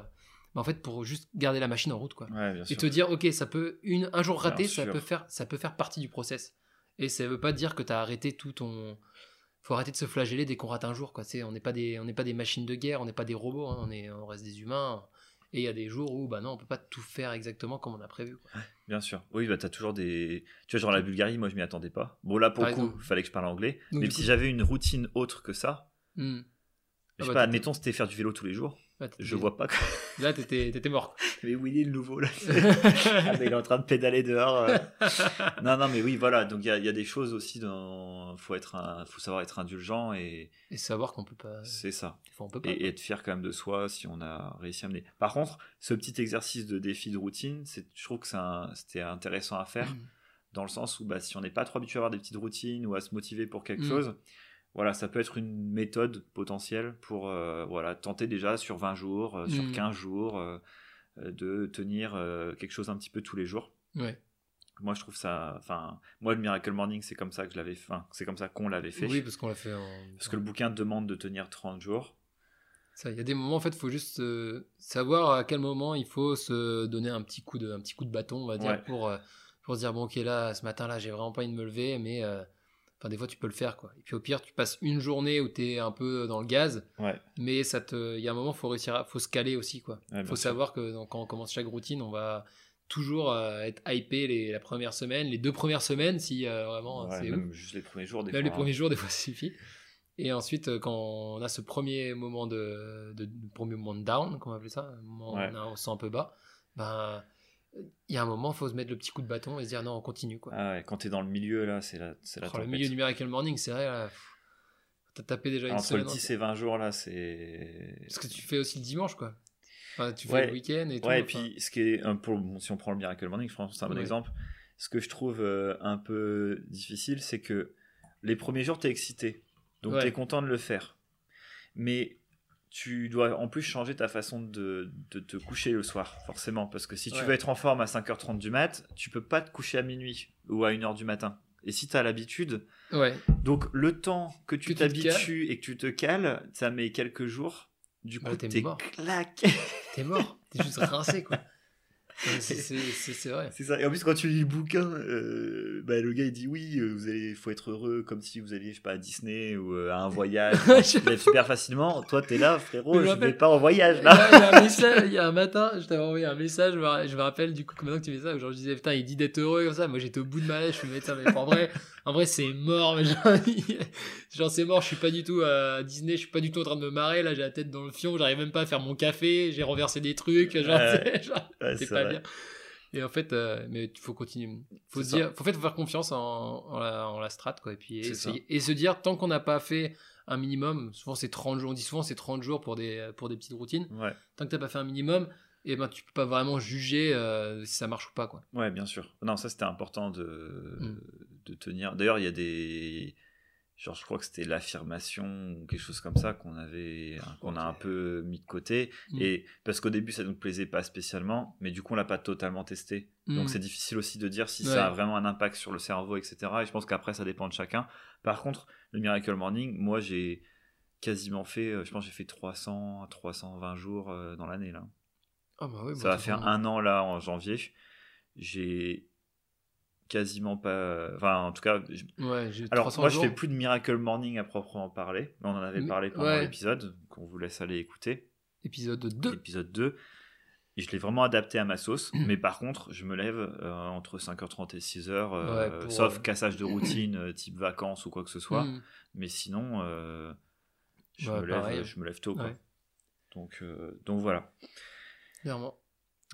bah, en fait, pour juste garder la machine en route, quoi Ouais, bien et te dire ok ça peut une un jour raté ça peut faire ça peut faire partie du process et ça veut pas dire que tu as arrêté tout ton faut arrêter de se flageller dès qu'on rate un jour. Quoi. C'est, on n'est pas, des, on n'est pas des machines de guerre, on n'est pas des robots, hein, on, est, on reste des humains. Et il y a des jours où bah non, on peut pas tout faire exactement comme on a prévu. quoi. Bien sûr. Oui, bah, tu as toujours des. Tu vois, genre la Bulgarie, moi, je m'y attendais pas. Bon, là, pour Par le coup, il fallait que je parle anglais. Donc, Mais du si coup- j'avais une routine autre que ça, Hmm. je Ah sais bah, pas, admettons, c'était faire du vélo tous les jours. Je vois pas. Là, t'étais, t'étais mort. <laughs> Mais Willy, le nouveau, là. <laughs> Ah, il est en train de pédaler dehors. euh. non, non, mais oui, voilà. Donc, il y, y a des choses aussi dans. Faut, être un... faut savoir être indulgent et Et savoir qu'on peut pas. c'est ça. Des fois, on peut pas. Et, être fier quand même de soi si on a réussi à mener. Par contre, ce petit exercice de défi de routine, c'est- je trouve que un- c'était intéressant à faire. Hmm. dans le sens où bah, si on n'est pas trop habitué à avoir des petites routines ou à se motiver pour quelque Mm. chose, voilà, ça peut être une méthode potentielle pour euh, voilà, tenter déjà sur 20 jours, euh, sur Mm. 15 jours, euh, de tenir quelque chose un petit peu tous les jours. Ouais. Moi, je trouve ça. Enfin, moi, le Miracle Morning, c'est comme ça que je l'avais fait. c'est comme ça qu'on l'avait fait. Oui, parce qu'on l'a fait en. Parce que le bouquin demande de tenir 30 jours. Ça, il y a des moments, en fait, il faut juste savoir à quel moment il faut se donner un petit coup de, un petit coup de bâton, on va dire, Ouais. pour, pour se dire, bon, ok, là, ce matin-là, j'ai vraiment pas envie de me lever, mais enfin, des fois, tu peux le faire, quoi. Et puis, au pire, tu passes une journée où tu es un peu dans le gaz, Ouais. mais ça te, il y a un moment, il faut réussir à, faut se caler aussi, quoi. Ouais, faut sûr. savoir que donc, quand on commence chaque routine, on va toujours euh, être hypé les, la première semaine, les deux premières semaines, si euh, vraiment Ouais, ouf. même juste les premiers jours. Des Même fois, les hein. premiers jours, des fois, <laughs> ça suffit. Et ensuite, euh, quand on a ce premier moment de, de, de- premier moment de down, comment on appelle ça, moment où on, a- on se sent un peu bas, ben, il y a un moment, il faut se mettre le petit coup de bâton et se dire non, on continue. Quoi. Ah ouais, quand t'es dans le milieu, là, c'est la, c'est la Oh, le milieu du Miracle Morning, c'est vrai, là, t'as tapé déjà une Entre semaine. le 10 et 20 jours, là, c'est. Parce que tu fais aussi le dimanche, quoi. Enfin, tu fais Ouais. le week-end et tout. Ouais, et enfin. puis ce qui est un peu, bon, si on prend le Miracle Morning, je pense que c'est un bon Ouais. exemple. Ce que je trouve euh, un peu difficile, c'est que les premiers jours, t'es excité, donc t'es content de le faire, mais tu dois en plus changer ta façon de, de te coucher le soir, forcément, parce que si tu Ouais. veux être en forme à 5h30 du mat, tu peux pas te coucher à minuit ou à 1h du matin. Et si tu as l'habitude, Ouais, donc le temps que tu t'habitues et que tu te cales, ça met quelques jours. Du Bah, coup, t'es t'es mort. claqué. t'es mort. T'es juste rincé, quoi. <laughs> <laughs> C'est- vrai. C'est ça. Et en plus, quand tu lis le bouquin, euh, bah, le gars il dit oui, euh, vous allez, faut être heureux comme si vous alliez, je sais pas, à Disney ou euh, à un voyage. <laughs> tu super facilement. Toi, t'es là, frérot, Mais je je rappelle- vais pas en voyage là. il y a un <laughs> message- il y a un matin, je t'avais envoyé un message, je me, ra- je me rappelle du coup que maintenant que tu fais ça, genre je disais putain il dit d'être heureux comme ça, moi j'étais au bout de ma lèvre, je me disais mais en vrai, en vrai c'est mort, mais genre, genre, c'est mort, je suis pas du tout à Disney, je suis pas du tout en train de me marrer, là j'ai la tête dans le fion, j'arrive même pas à faire mon café, j'ai renversé des trucs, genre, Ouais, c'est pas Et en fait, euh, mais il faut continuer. Faut se dire, faut, en fait, faut faire confiance en, en la, en la strat, quoi. Et puis, essayer- et se dire, tant qu'on n'a pas fait un minimum, souvent c'est 30 jours, on dit souvent c'est 30 jours pour des, pour des petites routines. Ouais, Tant que t'as pas fait un minimum, et ben, tu peux pas vraiment juger euh, si ça marche ou pas, quoi. ouais, bien sûr. Non, ça c'était important de, Mm. de tenir. D'ailleurs, il y a des. Genre, je crois que c'était l'affirmation ou quelque chose comme ça qu'on avait, qu'on a un peu mis de côté. Mm. Et parce qu'au début, ça nous plaisait pas spécialement, mais du coup, on l'a pas totalement testé. Donc Mm. c'est difficile aussi de dire si Ouais. ça a vraiment un impact sur le cerveau, etc. Et je pense qu'après, ça dépend de chacun. Par contre, le Miracle Morning, moi, j'ai quasiment fait, euh, je pense j'ai fait 300 à 320 jours euh, dans l'année. là. Ah bah oui, ça bon, va faire un an là en janvier. J'ai quasiment pas... Enfin, en tout cas... je- Ouais, Alors, 300 moi, jours. je fais plus de Miracle Morning à proprement parler. Mais on en avait parlé pendant ouais. l'épisode, qu'on vous laisse aller écouter Épisode 2. l'épisode 2. Et je l'ai vraiment adapté à ma sauce. <clears throat> mais par contre, je me lève euh, entre 5h30 et 6h, euh, Ouais, pour, sauf euh, cassage de <clears throat> routine, euh, type vacances ou quoi que ce soit. Mm. Mais sinon, euh, je, me lève, je me lève tôt. quoi. Donc, euh, donc voilà. Clairement.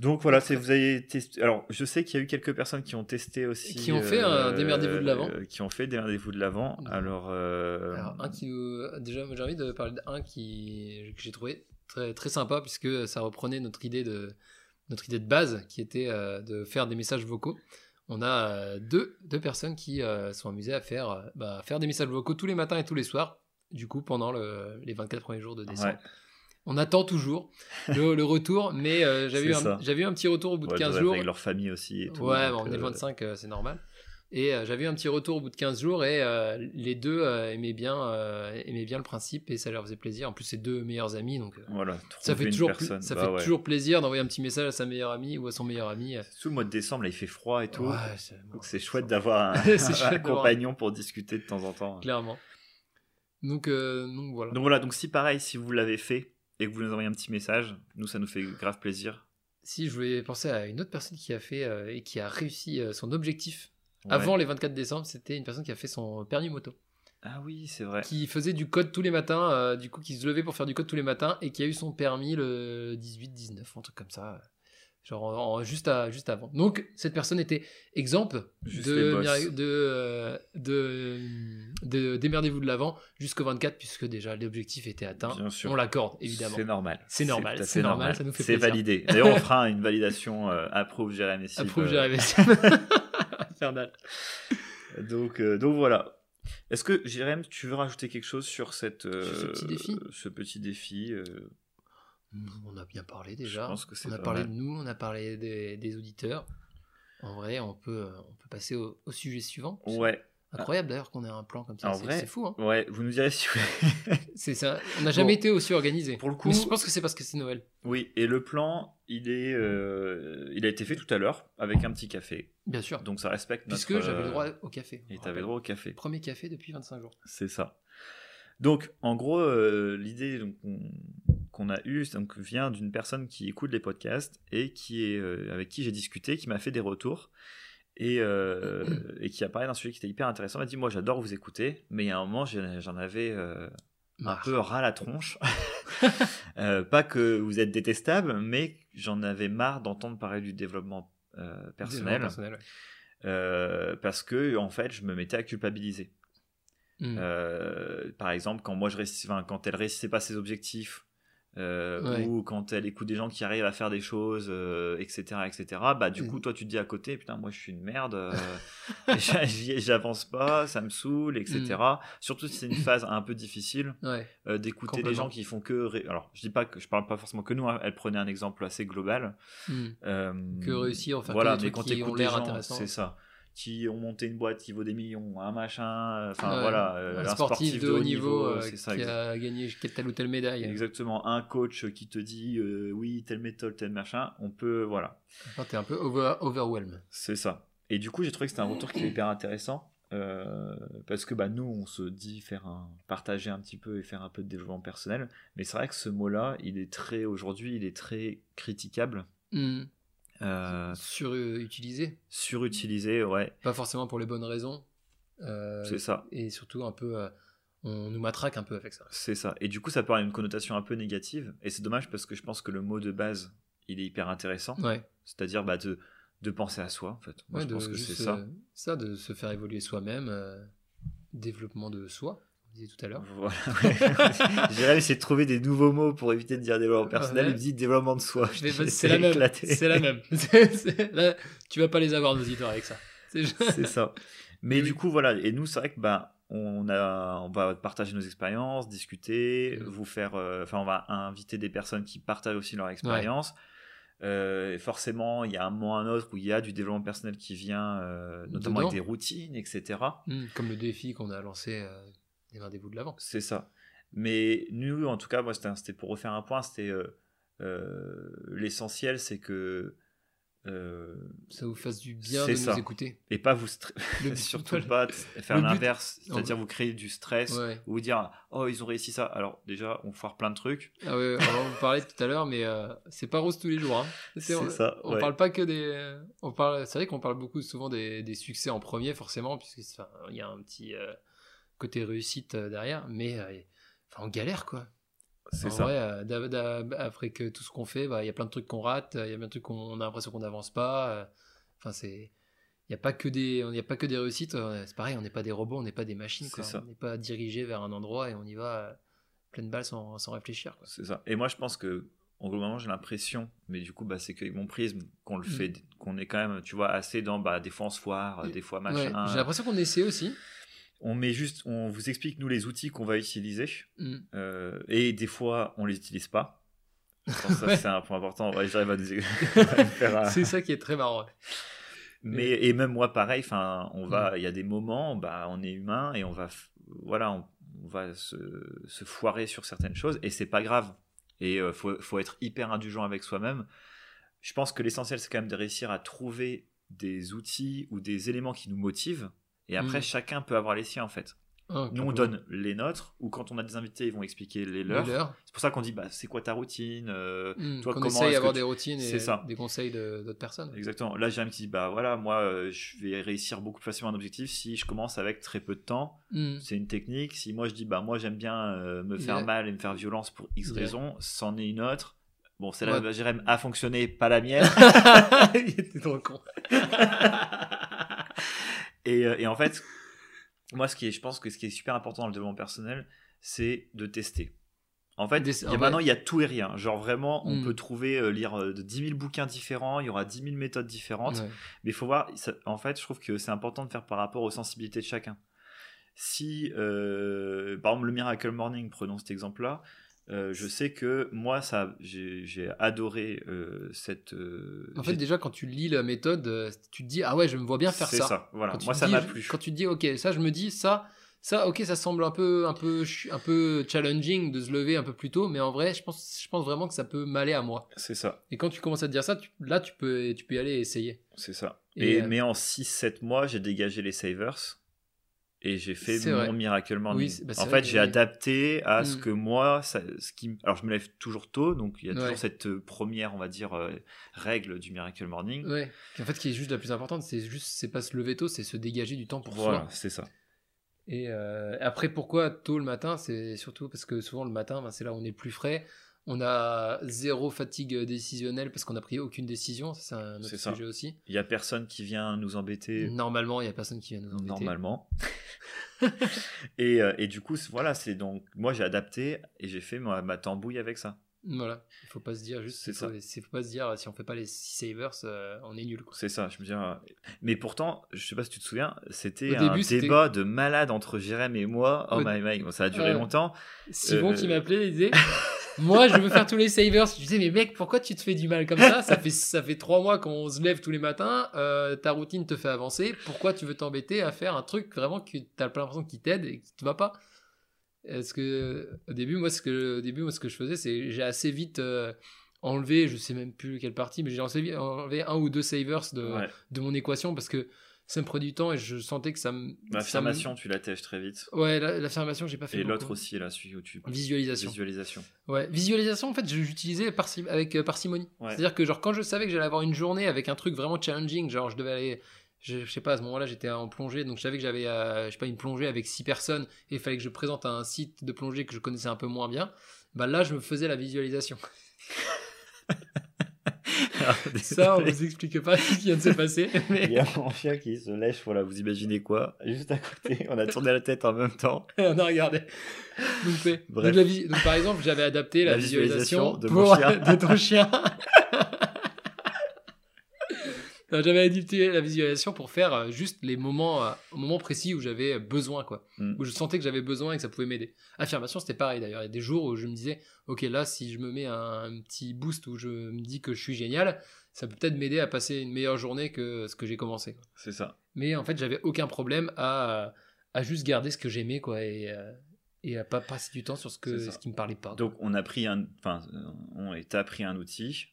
Donc voilà, c'est vous avez testé. Alors, je sais qu'il y a eu quelques personnes qui ont testé aussi. Qui ont fait un démerdez-vous de l'avant. euh, Qui ont fait démerdez-vous de l'avant. Mhm. Alors, euh, Alors, un qui Déjà, j'ai envie de parler d'un qui... que j'ai trouvé très, très sympa, puisque ça reprenait notre idée de, notre idée de base, qui était euh, de faire des messages vocaux. On a euh, deux, deux personnes qui euh, sont amusées à faire, euh, bah, faire des messages vocaux tous les matins et tous les soirs, du coup, pendant le- les 24 premiers jours de décembre. ouais. On attend toujours le, le retour, mais euh, <laughs> j'avais eu, un- eu petit retour au bout de Ouais, 15 doivent être jours. Avec leur famille aussi et tout. Ouais, donc, on est le euh, 25, euh, c'est normal. Et euh, j'avais eu un petit retour au bout de 15 jours et euh, les deux aimaient, bien, aimaient bien le principe et ça leur faisait plaisir. En plus, c'est deux meilleurs amis, donc Voilà, ça, fait toujours, personne. ça Bah fait ouais. toujours plaisir d'envoyer un petit message à sa meilleure amie ou à son meilleur ami. Sous le mois de décembre, là, il fait froid et tout. Ouais, Donc c'est chouette <laughs> d'avoir un, compagnon pour discuter de temps en temps. Clairement. Donc, donc voilà. Donc voilà, donc si pareil, si vous l'avez fait et que vous nous envoyez un petit message, nous ça nous fait grave plaisir. Si je voulais penser à une autre personne qui a fait euh, et qui a réussi euh, son objectif Ouais. avant les 24 décembre, c'était une personne qui a fait son permis moto. Ah oui, c'est vrai. Qui faisait du code tous les matins, euh, du coup qui se levait pour faire du code tous les matins et qui a eu son permis le 18-19, un truc comme ça. Genre en- en- juste, à, juste avant. Donc cette personne était exemple Juste de, de, euh, de, de démerdez-vous de l'avant jusqu'au 24 puisque déjà l'objectif était atteint. Bien sûr. On l'accorde évidemment. C'est normal. C'est normal, c'est normal, ça nous fait C'est validé. D'ailleurs, on fera une validation euh, approuve Jérémy Approuve, euh, rêvé. <laughs> Infernal. Donc, euh, donc voilà. Est-ce que Jérém, tu veux rajouter quelque chose sur cette euh, Sur ce petit défi? ce petit défi euh, On a bien parlé déjà. Je pense que c'est on a parlé mal. de nous, on a parlé des, des auditeurs. En vrai, on peut, euh, on peut passer au, au sujet suivant. Ouais, Incroyable d'ailleurs qu'on ait un plan comme ça. C'est fou. Hein. ouais. Vous nous direz si vous C'est ça. On n'a jamais Bon. été aussi organisé. Pour le coup- Mais je pense que c'est parce que c'est Noël. Oui, et le plan, il est, euh, il a été fait tout à l'heure avec un petit café. Bien sûr. Donc ça respecte notre. Puisque j'avais euh, le droit au café. Et t'avais rappelle. droit au café. Premier café depuis 25 jours. C'est ça. Donc, en gros, euh, l'idée qu'on a eue donc, vient d'une personne qui écoute les podcasts et qui est, euh, avec qui j'ai discuté, qui m'a fait des retours et, euh, <clears throat> et qui a parlé d'un sujet qui était hyper intéressant. Elle m'a dit Moi, j'adore vous écouter, mais il y a un moment, j'en avais un peu ras la tronche. <laughs> Pas que vous êtes détestable, mais j'en avais marre d'entendre parler du développement personnel. personnel ouais. parce que, en fait, je me mettais à culpabiliser. Mm. Euh, par exemple, quand moi je enfin, quand elle réussissait pas ses objectifs, euh, Ouais. ou quand elle écoute des gens qui arrivent à faire des choses, euh, etc., etc. Bah du Mm. coup, toi tu te dis à côté, putain, moi je suis une merde, <laughs> <laughs> j'avance pas, ça me saoule, etc. Surtout si c'est une phase un peu difficile <laughs> Ouais. d'écouter des gens qui font que, ré- alors je dis pas que je parle pas forcément que nous, hein, elle prenait un exemple assez global. Mm. Que réussir, que voilà, des mais trucs quand qui ont des l'air gens, intéressants. c'est ça, qui ont monté une boîte qui vaut des millions, un machin, enfin Ouais. voilà, euh, un un sportif, de haut niveau, euh, c'est ça, qui a gagné telle ou telle médaille. exactement, un coach qui te dit euh, oui telle méthode, tel machin, on peut, voilà, Enfin, T'es un peu over, overwhelmed. c'est ça. Et du coup, j'ai trouvé que c'était un retour qui était hyper intéressant. euh, parce que bah, nous, on se dit faire un, partager un petit peu et faire un peu de développement personnel. Mais c'est vrai que ce mot-là, il est très, aujourd'hui, il est très critiquable, Mm. Euh, Surutilisé. surutilisé, ouais, Pas forcément pour les bonnes raisons. Euh, c'est ça. et surtout un peu euh, on nous matraque un peu avec ça C'est ça. Et du coup, ça peut avoir une connotation un peu négative. Et c'est dommage parce que je pense que le mot de base, il est hyper intéressant. ouais, C'est-à-dire bah, de, de penser à soi, en fait. Moi, Ouais, je pense que c'est ça. ça de se faire évoluer soi-même développement de soi tout à l'heure Voilà, ouais. <laughs> J'ai essayé de trouver des nouveaux mots pour éviter de dire développement personnel. Ouais. Il me dit développement de soi. C'est la même c'est la même <laughs> <laughs> tu vas pas les avoir nos auditeurs avec ça C'est ça. Mais Oui, du coup, voilà. Et nous, c'est vrai que bah, on, a, on va partager nos expériences, discuter, Mm. vous faire. euh, Enfin, on va inviter des personnes qui partagent aussi leur expérience. Euh, forcément, il y a un moment ou un autre où il y a du développement personnel qui vient, euh, notamment Dedans. avec des routines, etc. Hmm, comme le défi qu'on a lancé euh, démerdez-vous de l'avant C'est ça. Mais nous, en tout cas, moi, c'était pour refaire un point. C'était euh, euh, l'essentiel, c'est que euh, ça vous fasse du bien de ça. nous écouter et pas vous Le- <laughs> surtout pas faire l'inverse, c'est-à-dire vous créer du stress ouais. ou vous dire oh ils ont réussi ça. Alors déjà, on foire plein de trucs. Ah ouais, on en parlait tout à l'heure, mais euh, c'est pas rose tous les jours. Hein. C'est ça, On ouais. parle pas que des. On parle. C'est vrai qu'on parle beaucoup souvent des, des succès en premier, forcément, puisque il y a un petit euh, côté réussite euh, derrière, mais euh, enfin, on galère quoi. C'est ça. vrai, euh, après que tout ce qu'on fait, bah, il y a plein de trucs qu'on rate, il y a plein de trucs qu'on on a l'impression qu'on n'avance pas. Enfin, c'est. Il n'y a pas que des, y a pas que des réussites. C'est pareil, on n'est pas des robots, on n'est pas des machines. Quoi. On n'est pas dirigé vers un endroit et on y va pleine balle sans, sans réfléchir. C'est ça. Et moi, je pense que en gros, moment, j'ai l'impression, mais du coup, bah, c'est qu'avec mon prisme, qu'on le Mm. fait, qu'on est quand même, tu vois, assez dans, bah, des fois on se foire, des fois Ouais, machin. J'ai l'impression qu'on essaie aussi. On met juste, on vous explique nous les outils qu'on va utiliser. Mm. Euh, et des fois, on les utilise pas. Je pense que ça, <laughs> Ouais. c'est un point important. Ouais, J'arrive à, nous- <laughs> à <laughs> me faire un- C'est ça qui est très marrant. Mais et même moi, pareil. Enfin, on va. Il y a des moments, bah, on est humain et on va, voilà, on, on va se, se foirer sur certaines choses et c'est pas grave. Et euh, faut, faut être hyper indulgent avec soi-même. Je pense que l'essentiel, c'est quand même de réussir à trouver des outils ou des éléments qui nous motivent. Et après, Mm. chacun peut avoir les siens en fait. Ah, Nous, on donne les nôtres, ou quand on a des invités, ils vont expliquer les leurs. C'est pour ça qu'on dit, bah, c'est quoi ta routine euh, Hmm, toi, comment essaye d'avoir tu- des routines et ça. des conseils de- d'autres personnes. Exactement. Là, j'ai un dit, bah voilà, moi, euh, je vais réussir beaucoup plus facilement un objectif si je commence avec très peu de temps. Hmm. C'est une technique. Si moi, je dis, bah moi, j'aime bien euh, me faire Yeah. mal et me faire violence pour X Yeah. raisons, c'en est une autre. Bon, celle-là, Ouais. bah, Jérém a fonctionné, pas la mienne. <laughs> Il était trop con. <laughs> et, euh, et en fait, moi, ce qui est, je pense que ce qui est super important dans le développement personnel, c'est de tester. En fait, Des- y a maintenant, il y a tout et rien. Genre vraiment, on Mm. peut trouver, euh, lire euh, de 10 000 bouquins différents, il y aura 10 000 méthodes différentes. Ouais. Mais il faut voir, ça- en fait, je trouve que c'est important de faire par rapport aux sensibilités de chacun. Si, euh, par exemple, le Miracle Morning, prenons cet exemple-là, euh, je sais que moi, ça, j'ai adoré euh, cette. euh, En fait, déjà, quand tu lis la méthode, tu te dis, ah ouais, je me vois bien faire c'est ça. ça. Voilà. Quand Moi, ça m'a plu. Quand tu te dis, ok, ça, je me dis, ça, ça, ok, ça semble un peu, un peu, un peu challenging de se lever un peu plus tôt, mais en vrai, je pense, je pense vraiment que ça peut m'aller à moi. C'est ça. Et quand tu commences à te dire ça, tu- là, tu peux, tu peux y aller et essayer. C'est ça. Et, Et, mais en 6-7 mois, j'ai dégagé les savers et j'ai fait mon vrai. Miracle Morning. Oui, bah, en vrai fait, j'ai adapté à ce Mm. que moi, ça- ce qui, alors je me lève toujours tôt, donc il y a Ouais. toujours cette première, on va dire, euh, règle du Miracle Morning. Ouais. Qui, en fait, qui est juste la plus importante, c'est juste, c'est pas se lever tôt, c'est se dégager du temps pour Voilà, soi. c'est ça. Et euh, après, pourquoi tôt le matin? C'est surtout parce que souvent le matin, ben, c'est là où on est plus frais. On a zéro fatigue décisionnelle parce qu'on n'a pris aucune décision. Ça, C'est un autre ça. sujet aussi. Il y a personne qui vient nous embêter. Normalement, il n'y a personne qui vient nous embêter. Normalement. <laughs> et, euh, et du coup, voilà, c'est donc moi j'ai adapté et j'ai fait ma, ma tambouille avec ça. Voilà. Il faut pas se dire juste. C'est Il faut, faut pas se dire si on fait pas les six savers, euh, on est nul. C'est ça, je me dis. euh, Mais pourtant, je sais pas si tu te souviens, c'était un débat de malade entre Jérém et moi. Oh Au- my my, ça a duré Ouais. longtemps. Simon Euh, qui m'appelait, il disait <laughs> Moi, je veux faire tous les savers. Je disais Mais mec, pourquoi tu te fais du mal comme ça? Ça fait, ça fait trois mois qu'on se lève tous les matins. euh, ta routine te fait avancer. Pourquoi tu veux t'embêter à faire un truc vraiment que t'as pas l'impression qu'il t'aide et que tu vas pas? Est-ce que au début, moi, ce que, au début, moi, ce que je faisais, c'est j'ai assez vite euh, enlevé, je sais même plus quelle partie, mais j'ai assez vite enlevé un ou deux savers de, Ouais. de mon équation parce que ça me prenait du temps et je sentais que ça me. L'affirmation, tu l'attèches très vite. Ouais, la- l'affirmation, j'ai pas fait. Et l'autre aussi, là, celui où tu. Visualisation. Visualisation. Ouais, visualisation, en fait, j'utilisais avec euh, parcimonie. Ouais. C'est-à-dire que, genre, quand je savais que j'allais avoir une journée avec un truc vraiment challenging, genre, je devais aller. Je, je sais pas, à ce moment-là, j'étais en plongée, donc je savais que j'avais, euh, je sais pas, une plongée avec six personnes et il fallait que je présente un site de plongée que je connaissais un peu moins bien. Bah là, je me faisais la visualisation. <laughs> <laughs> Ça, on vous explique pas <laughs> ce qui vient de se passer. Il y a mon chien qui se lèche, voilà, vous imaginez quoi? Juste à côté, on a tourné la tête en même temps. <laughs> on a regardé. Donc, la par exemple, j'avais adapté la, La visualisation, visualisation de pour- mon chien. de ton chien. Non, J'avais adapté la visualisation pour faire euh, juste les moments, euh, au moment précis où j'avais besoin, quoi. Mm. Où je sentais que j'avais besoin et que ça pouvait m'aider. Affirmation, c'était pareil d'ailleurs. Il y a des jours où je me disais, ok, là, si je me mets un, un petit boost où je me dis que je suis génial, ça peut peut-être m'aider à passer une meilleure journée que ce que j'ai commencé. C'est ça. Mais en fait, j'avais aucun problème à, à juste garder ce que j'aimais, quoi, et, euh, et à pas passer du temps sur ce, que, ce qui me parlait pas. quoi. Donc, on a pris un. Enfin, euh, on et t'as appris un outil.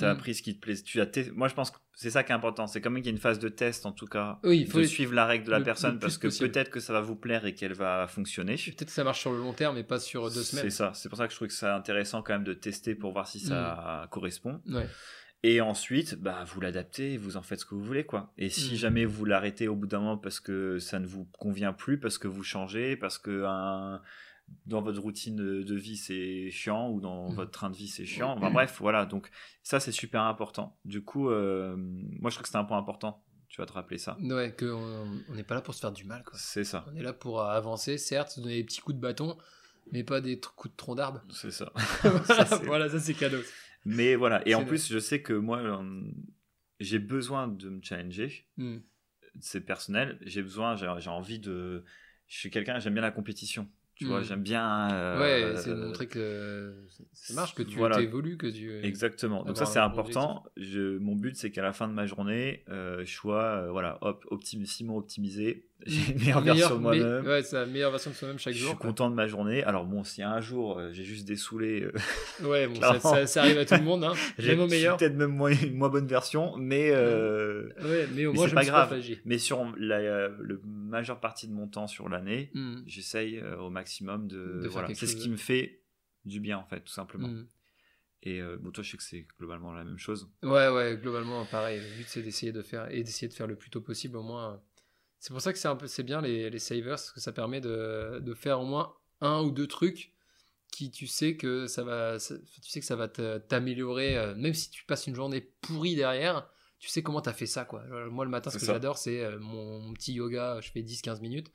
T'as Mm. appris ce qui te plaît. Tu as Moi, je pense que c'est ça qui est important. C'est quand même qu'il y a une phase de test, en tout cas. Oui, il faut de les- suivre la règle de la le- personne le parce que peut-être que ça va vous plaire et qu'elle va fonctionner. Peut-être que ça marche sur le long terme et pas sur deux semaines. C'est ça. C'est pour ça que je trouve que c'est intéressant quand même de tester pour voir si ça correspond. Ouais. Et ensuite, bah, vous l'adaptez vous en faites ce que vous voulez, quoi. Et si Mm. jamais vous l'arrêtez au bout d'un moment parce que ça ne vous convient plus, parce que vous changez, parce que un- dans votre routine de vie c'est chiant ou dans Mm. votre train de vie c'est chiant. Enfin, bref, voilà. Donc ça c'est super important. Du coup, euh, moi je trouve que c'est un point important. Tu vas te rappeler ça. Ouais, qu'on on n'est pas là pour se faire du mal. C'est ça. On est là pour avancer, certes, se donner des petits coups de bâton, mais pas des coups de tronc d'arbre. C'est ça. <laughs> voilà, ça c'est cadeau. Mais voilà. Et en plus, je sais que moi, euh, j'ai besoin de me challenger. C'est personnel. J'ai besoin, j'ai envie de. Je suis quelqu'un, j'aime bien la compétition. Tu vois, Mm. j'aime bien. euh, ouais, c'est de montrer que ça marche, que tu voilà. évolues, que tu. Exactement. Donc ça c'est important. Je, mon but c'est qu'à la fin de ma journée, euh, je sois euh, voilà, hop, optimisé. <laughs> J'ai une meilleure version de moi-même. Ouais, c'est la meilleure version de soi-même Je chaque suis jour. quoi. content de ma journée. Alors bon, si un jour j'ai juste des saoulés, euh, <laughs> Ouais, bon, ça, Clairement. ça- ça arrive à tout le monde, hein. <laughs> j'ai peut-être même moins, une moins bonne version, mais Ouais, mais au moins, je pas me suis grave. pas flagué. mais sur la le majeure partie de mon temps sur l'année, Hmm. j'essaye euh, au maximum de, voilà, c'est ce qui me fait du bien en fait, tout simplement. Hmm. Et euh, bon, toi, je sais que c'est globalement la même chose. Ouais, ouais, globalement, pareil. Le but, c'est d'essayer de faire et d'essayer de faire le plus tôt possible, au moins. C'est pour ça que c'est un peu, c'est bien les, les savers, parce que ça permet de, de faire au moins un ou deux trucs qui, tu sais que ça va, ça- tu sais que ça va t'améliorer, euh, même si tu passes une journée pourrie derrière, tu sais comment t'as fait ça, quoi. Euh, Moi, le matin, ce que j'adore, c'est euh, mon, mon petit yoga, je fais 10-15 minutes.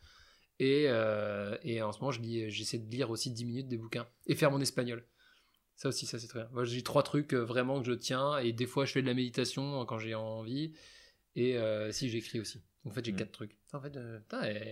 Et, euh, et en ce moment, je lis- j'essaie de lire aussi 10 minutes des bouquins et faire mon espagnol. Ça aussi, ça c'est très bien. Moi, j'ai trois trucs euh, vraiment que je tiens et des fois je fais de la méditation euh, quand j'ai envie et euh, si j'écris aussi. En fait, j'ai Mm. quatre trucs. En fait, euh,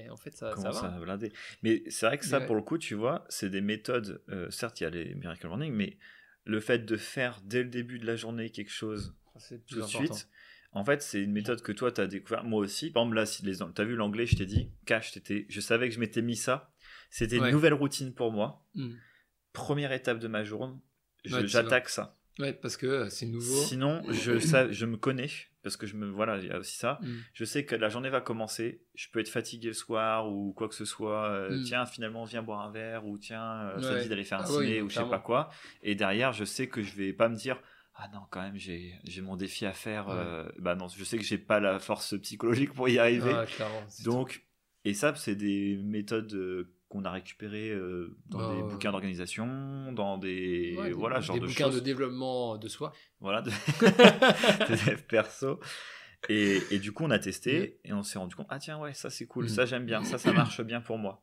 en fait ça, ça Comment ça va blinder? Mais c'est vrai que ça, Mais ouais. pour le coup, tu vois, c'est des méthodes. euh, certes, il y a les Miracle Morning, mais le fait de faire dès le début de la journée quelque chose C'est tout de important. suite, en fait, c'est une méthode que toi, tu as découvert. Moi aussi. Par exemple, là, si les... tu as vu l'anglais, je t'ai dit, cash, je savais que je m'étais mis ça. C'était une nouvelle routine pour moi. Mm. Première étape de ma journée, Ouais, j'attaque ça. Ouais, parce que euh, c'est nouveau. Sinon, je, <clears throat> ça, je me connais, parce que je me. Voilà, il y a aussi ça. Mm. Je sais que la journée va commencer, je peux être fatigué le soir ou quoi que ce soit. euh, Mm. Tiens, finalement, viens boire un verre ou tiens, euh, ça Ouais. dit d'aller faire un Ah ciné oui, ou je sais pas quoi. Et derrière, je sais que je vais pas me dire ah non, quand même, j'ai j'ai mon défi à faire. Ouais. euh, bah non, je sais que j'ai pas la force psychologique pour y arriver. Ah, clairement. c'est Donc, et ça, c'est des méthodes euh, qu'on a récupérées euh, dans Bah, des bouquins d'organisation, dans des, tout. Ouais, des- voilà, genre des de bouquins choses. de développement de soi. Voilà, de... <laughs> <laughs> des perso. Et, et du coup, on a testé et on s'est rendu compte, ah tiens, ouais, ça c'est cool, Mm. ça j'aime bien, ça ça <coughs> marche bien pour moi.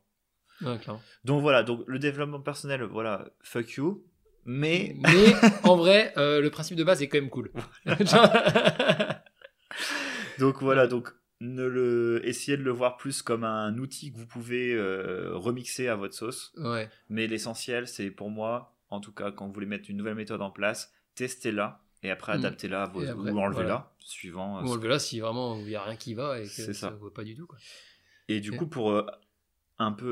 Donc voilà, donc le développement personnel, voilà, fuck you. Mais Mais en vrai, euh, le principe de base est quand même cool. <laughs> Donc voilà, donc ne le, essayez de le voir plus comme un outil que vous pouvez euh, remixer à votre sauce. ouais. Mais l'essentiel, c'est pour moi, en tout cas, quand vous voulez mettre une nouvelle méthode en place, testez-la et après Mm. adaptez-la à vos, après, ou enlevez-la, voilà. suivant. euh, le verra si vraiment il n'y a rien qui va et que ça ne va pas du tout. Quoi. Et du coup, pour euh, un peu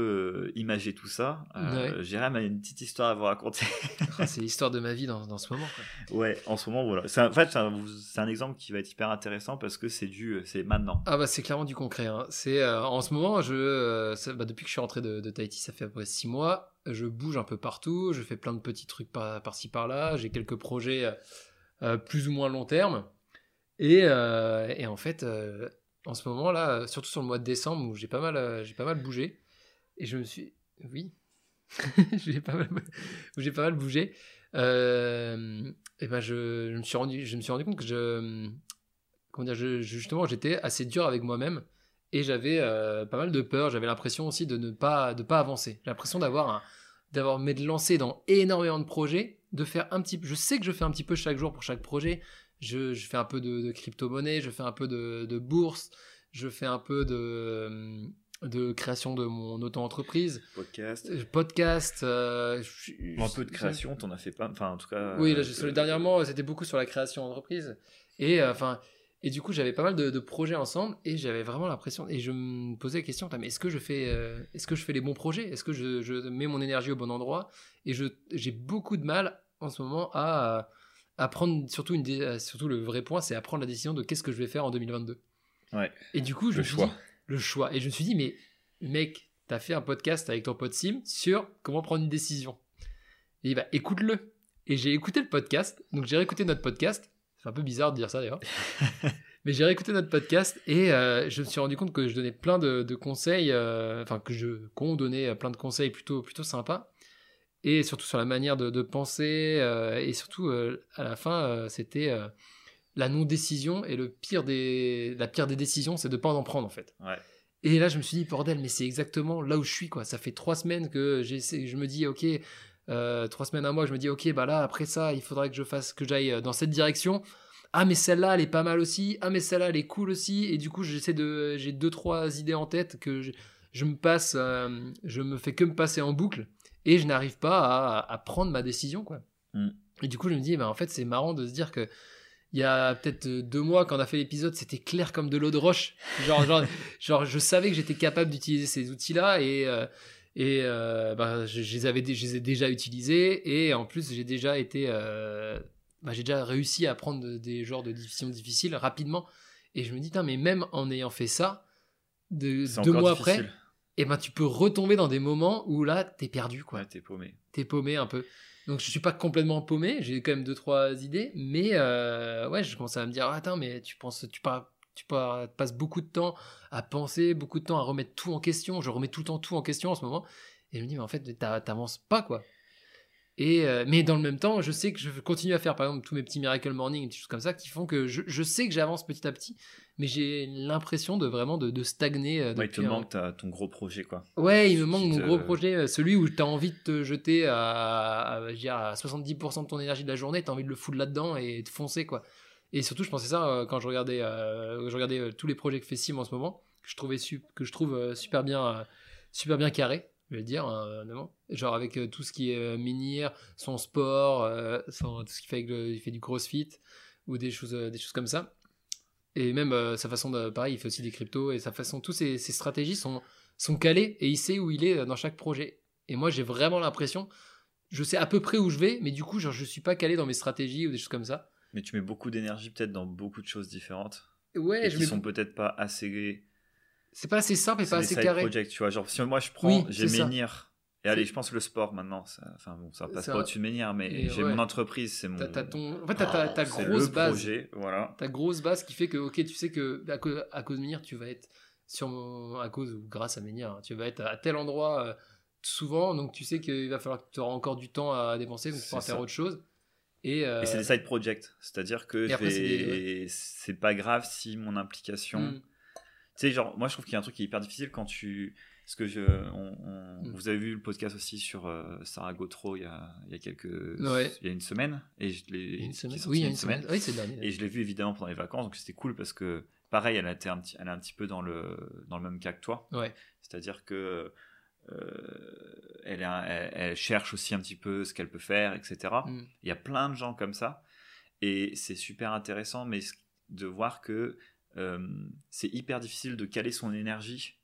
euh, imager tout ça, euh, Ouais. Jérém a une petite histoire à vous raconter. <laughs> Ah, c'est l'histoire de ma vie dans, dans ce moment. Quoi. ouais, en ce moment, voilà. En fait, c'est un, exemple qui va être hyper intéressant parce que c'est du, c'est maintenant. Ah bah c'est clairement du concret. hein. C'est euh, en ce moment, je, euh, ça- bah, depuis que je suis rentré de, de Tahiti, ça fait à peu près six mois. Je bouge un peu partout, je fais plein de petits trucs par, par-ci par-là. J'ai quelques projets euh, euh, plus ou moins long terme. Et, euh, et en fait, euh, en ce moment là, surtout sur le mois de décembre où j'ai pas mal, euh, j'ai pas mal bougé. Et je me suis, oui, <laughs> j'ai pas mal, pas mal bougé. Euh, et ben je, je me suis rendu, je me suis rendu compte que je comment dire, je- justement, j'étais assez dur avec moi-même et j'avais euh, pas mal de peur. J'avais l'impression aussi de ne pas, de pas avancer. L'impression d'avoir un, d'avoir m'être lancé dans énormément de projets, de faire un petit, je sais que je fais un petit peu chaque jour pour chaque projet. Je, je fais un peu de, de crypto-monnaie, je fais un peu de, de bourse, je fais un peu de, de création de mon auto-entreprise, Podcast. Euh, podcast. euh, Un peu de création, t'en as fait pas. Enfin, en tout cas. oui, là, euh, dernièrement, c'était beaucoup sur la création d'entreprise. Et euh, enfin, et du coup, j'avais pas mal de, de projets ensemble et j'avais vraiment l'impression et je me posais la question, mais est-ce que je fais, euh, est-ce que je fais les bons projets? Est-ce que je, je mets mon énergie au bon endroit? Et je, j'ai beaucoup de mal en ce moment à, à prendre surtout une, surtout le vrai point, c'est à prendre la décision de qu'est-ce que je vais faire en 2022. Ouais. Et du coup, je Le me suis choix. dit, le choix. Et je me suis dit, mais mec, t'as fait un podcast avec ton pote Sim sur comment prendre une décision. Et bah, écoute-le. Et j'ai écouté le podcast. Donc, j'ai réécouté notre podcast. C'est un peu bizarre de dire ça d'ailleurs. <laughs> Mais j'ai réécouté notre podcast et euh, je me suis rendu compte que je donnais plein de, de conseils, euh, enfin que je qu'on donnait plein de conseils plutôt plutôt sympas et surtout sur la manière de, de penser euh, et surtout à la fin c'était la non décision et le pire des la pire des décisions c'est de pas en prendre en fait. Ouais. Et là je me suis dit bordel mais c'est exactement là où je suis quoi. Ça fait trois semaines que je me dis ok euh, trois semaines un mois je me dis ok bah là après ça il faudrait que je fasse que j'aille dans cette direction ah mais celle-là elle est pas mal aussi ah mais celle-là elle est cool aussi et du coup j'essaie de j'ai deux trois idées en tête que je, je me passe euh, je me fais que me passer en boucle et je n'arrive pas à, à prendre ma décision quoi Mm. et du coup je me dis bah en fait c'est marrant de se dire que il y a peut-être euh, deux mois, quand on a fait l'épisode, c'était clair comme de l'eau de roche. Genre, genre, <laughs> genre, je savais que j'étais capable d'utiliser ces outils-là et, euh, et euh, bah, je, je les avais, je les ai déjà utilisés et en plus, j'ai déjà été, euh, bah, j'ai déjà réussi à prendre de- des genres de décisions difficiles rapidement. Et je me dis, mais même en ayant fait ça, de, deux mois difficile. après, et ben, tu peux retomber dans des moments où là, t'es perdu, quoi Ouais, t'es paumé. t'es paumé un peu. Donc je suis pas complètement paumé, j'ai quand même deux trois idées, mais euh, ouais, je commence à me dire attends, mais tu penses, tu pas, tu pas- passes beaucoup de temps à penser, beaucoup de temps à remettre tout en question. Je remets tout le temps tout en question en ce moment, et je me dis mais en fait t'a- t'avances pas quoi. Et euh, mais dans le même temps, je sais que je continue à faire par exemple tous mes petits miracle morning, des choses comme ça, qui font que je, je sais que j'avance petit à petit, mais j'ai l'impression de vraiment de, de stagner. euh, Ouais, il te un- manque ta- ton gros projet, quoi. Ouais, il me manque mon te- gros projet, euh, celui où tu as envie de te jeter à, à, dire, à 70% de ton énergie de la journée, tu as envie de le foutre là-dedans et de foncer, quoi. Et surtout, je pensais ça euh, quand je regardais, je regardais tous les projets que fait Sim en ce moment, que je, trouvais que je trouve super, bien, super bien carré, je vais le dire, hein, honnêtement. Genre avec euh, tout ce qui est euh, menhir, son sport, euh, son- tout ce qu'il fait, avec le- il fait du crossfit ou des choses, euh, des choses comme ça. Et même sa façon de. Pareil, il fait aussi des cryptos et sa façon. Toutes ses, ses stratégies sont, sont calées et il sait où il est dans chaque projet. Et moi, j'ai vraiment l'impression. Je sais à peu près où je vais, mais du coup, genre, je suis pas calé dans mes stratégies ou des choses comme ça. Mais tu mets beaucoup d'énergie peut-être dans beaucoup de choses différentes. Ouais, et je qui mets- sont peut-être pas assez. C'est pas assez simple et c'est pas des assez side carré. projects, tu vois. Genre, si moi je prends, Oui, j'ai. Menhir. Et allez, je pense que le sport maintenant, ça, enfin bon, ça passe Ça- pas au-dessus de Menhir, mais j'ai ouais. mon entreprise, c'est mon. T'as, t'as ton... En fait, t'as ta, ta grosse base. projet, voilà. Ta grosse base qui fait que, ok, tu sais que à cause, à cause de Menhir, tu vas être sur à cause ou grâce à Menhir, hein, tu vas être à tel endroit euh, souvent, donc tu sais qu'il va falloir que tu auras encore du temps à dépenser, donc tu pourras faire autre chose. Et, euh, Et c'est des side projects, c'est-à-dire que c'est des- pas grave si mon implication. hmm, sais, genre, moi je trouve qu'il y a un truc qui est hyper difficile quand tu. Parce que je. on- on- Mm. Vous avez vu le podcast aussi sur euh, Sarah Gautreau il y a, il y a quelques. Ouais. Il y a une semaine. Et je l'ai. une semaine. Oui, il y a une semaine. Oui, c'est dernier. Et je l'ai vu évidemment pendant les vacances, donc c'était cool parce que, pareil, elle, a été un petit, elle est un petit peu dans le, dans le même cas que toi. Ouais. C'est-à-dire que euh, elle, elle, elle cherche aussi un petit peu ce qu'elle peut faire, etc. Mm. Il y a plein de gens comme ça. Et c'est super intéressant mais de voir que c'est hyper difficile de caler son énergie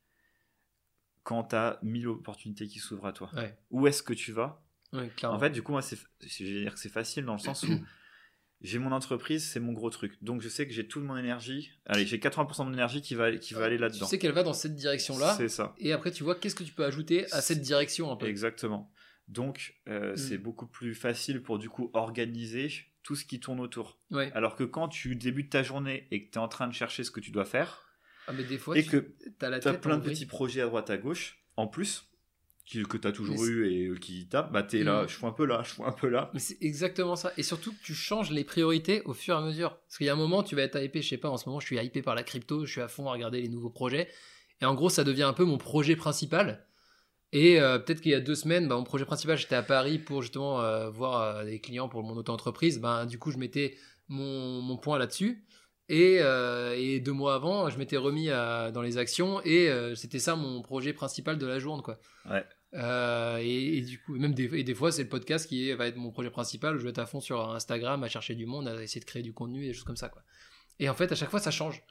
quand tu as mille opportunités qui s'ouvrent à toi. Ouais. Où est-ce que tu vas? Ouais, en fait, du coup, moi, c'est, je vais dire que c'est facile dans le sens où <clears throat> j'ai mon entreprise, c'est mon gros truc. Donc, je sais que j'ai toute mon énergie. Allez, j'ai 80% de mon énergie qui va, qui va aller là-dedans. tu sais qu'elle va dans cette direction-là. C'est ça. Et après, tu vois qu'est-ce que tu peux ajouter à cette direction un peu? Exactement. Donc, euh, Mm. c'est beaucoup plus facile pour, du coup, organiser tout ce qui tourne autour. Ouais. Alors que quand tu débutes ta journée et que tu es en train de chercher ce que tu dois faire, Ah, mais des fois, et tu que as la tu as plein de petits projets à droite à gauche, en plus, qui- que tu as toujours Mais eu et euh, qui tapent, bah, tu es là, Mm. je fous un peu là, je fous un peu là. Mais c'est exactement ça. Et surtout que tu changes les priorités au fur et à mesure. Parce qu'il y a un moment, tu vas être hypé, je sais pas, en ce moment, je suis hypé par la crypto, je suis à fond à regarder les nouveaux projets. Et en gros, ça devient un peu mon projet principal. Et euh, peut-être qu'il y a deux semaines, bah, mon projet principal, j'étais à Paris pour justement euh, voir euh, des clients pour mon auto-entreprise. Ben, du coup, je mettais mon, mon point là-dessus. Et, euh, et deux mois avant, je m'étais remis à- dans les actions et euh, c'était ça mon projet principal de la journée. Quoi. Ouais. Euh, et, et du coup, même des, et des fois, c'est le podcast qui est- va être mon projet principal. Je vais être à fond sur Instagram, à chercher du monde, à essayer de créer du contenu et des choses comme ça. Quoi. Et en fait, à chaque fois, ça change.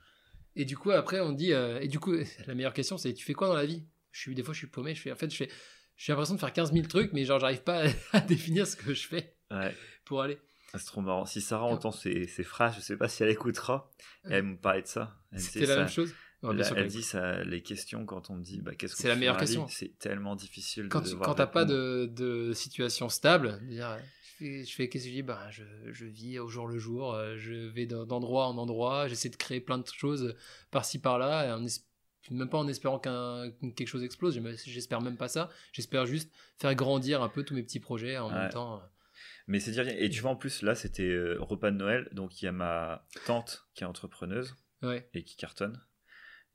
Et du coup, après, on dit. et du coup, <laughs> la meilleure question, c'est tu fais quoi dans la vie? Je suis, Des fois, je suis paumé. Je fais, en fait, je fais. J'ai l'impression de faire 15 000 trucs, mais genre, j'arrive pas à, <laughs> à définir ce que je fais Ouais. pour aller. Ah, C'est trop marrant. Si Sarah entend ces, ces phrases, je sais pas si elle écoutera. Et elle me parlait de ça. C'était la ça- même chose. Ouais, elle- sûr, elle pas- dit ça, les questions quand on me dit bah, qu'est-ce que C'est la meilleure question. C'est tellement difficile quand de tu quand t'as pas de, de situation stable, dire, je fais, qu'est-ce que je dis? Bah, je, je vis au jour le jour, euh, je vais d'endroit en endroit, j'essaie de créer plein de choses par-ci par-là, en même pas en espérant qu'un que quelque chose explose, j'espère même pas ça, j'espère juste faire grandir un peu tous mes petits projets en Ouais. même temps. Mais c'est dire et tu vois en plus là c'était euh, repas de Noël donc il y a ma tante qui est entrepreneuse Ouais, et qui cartonne.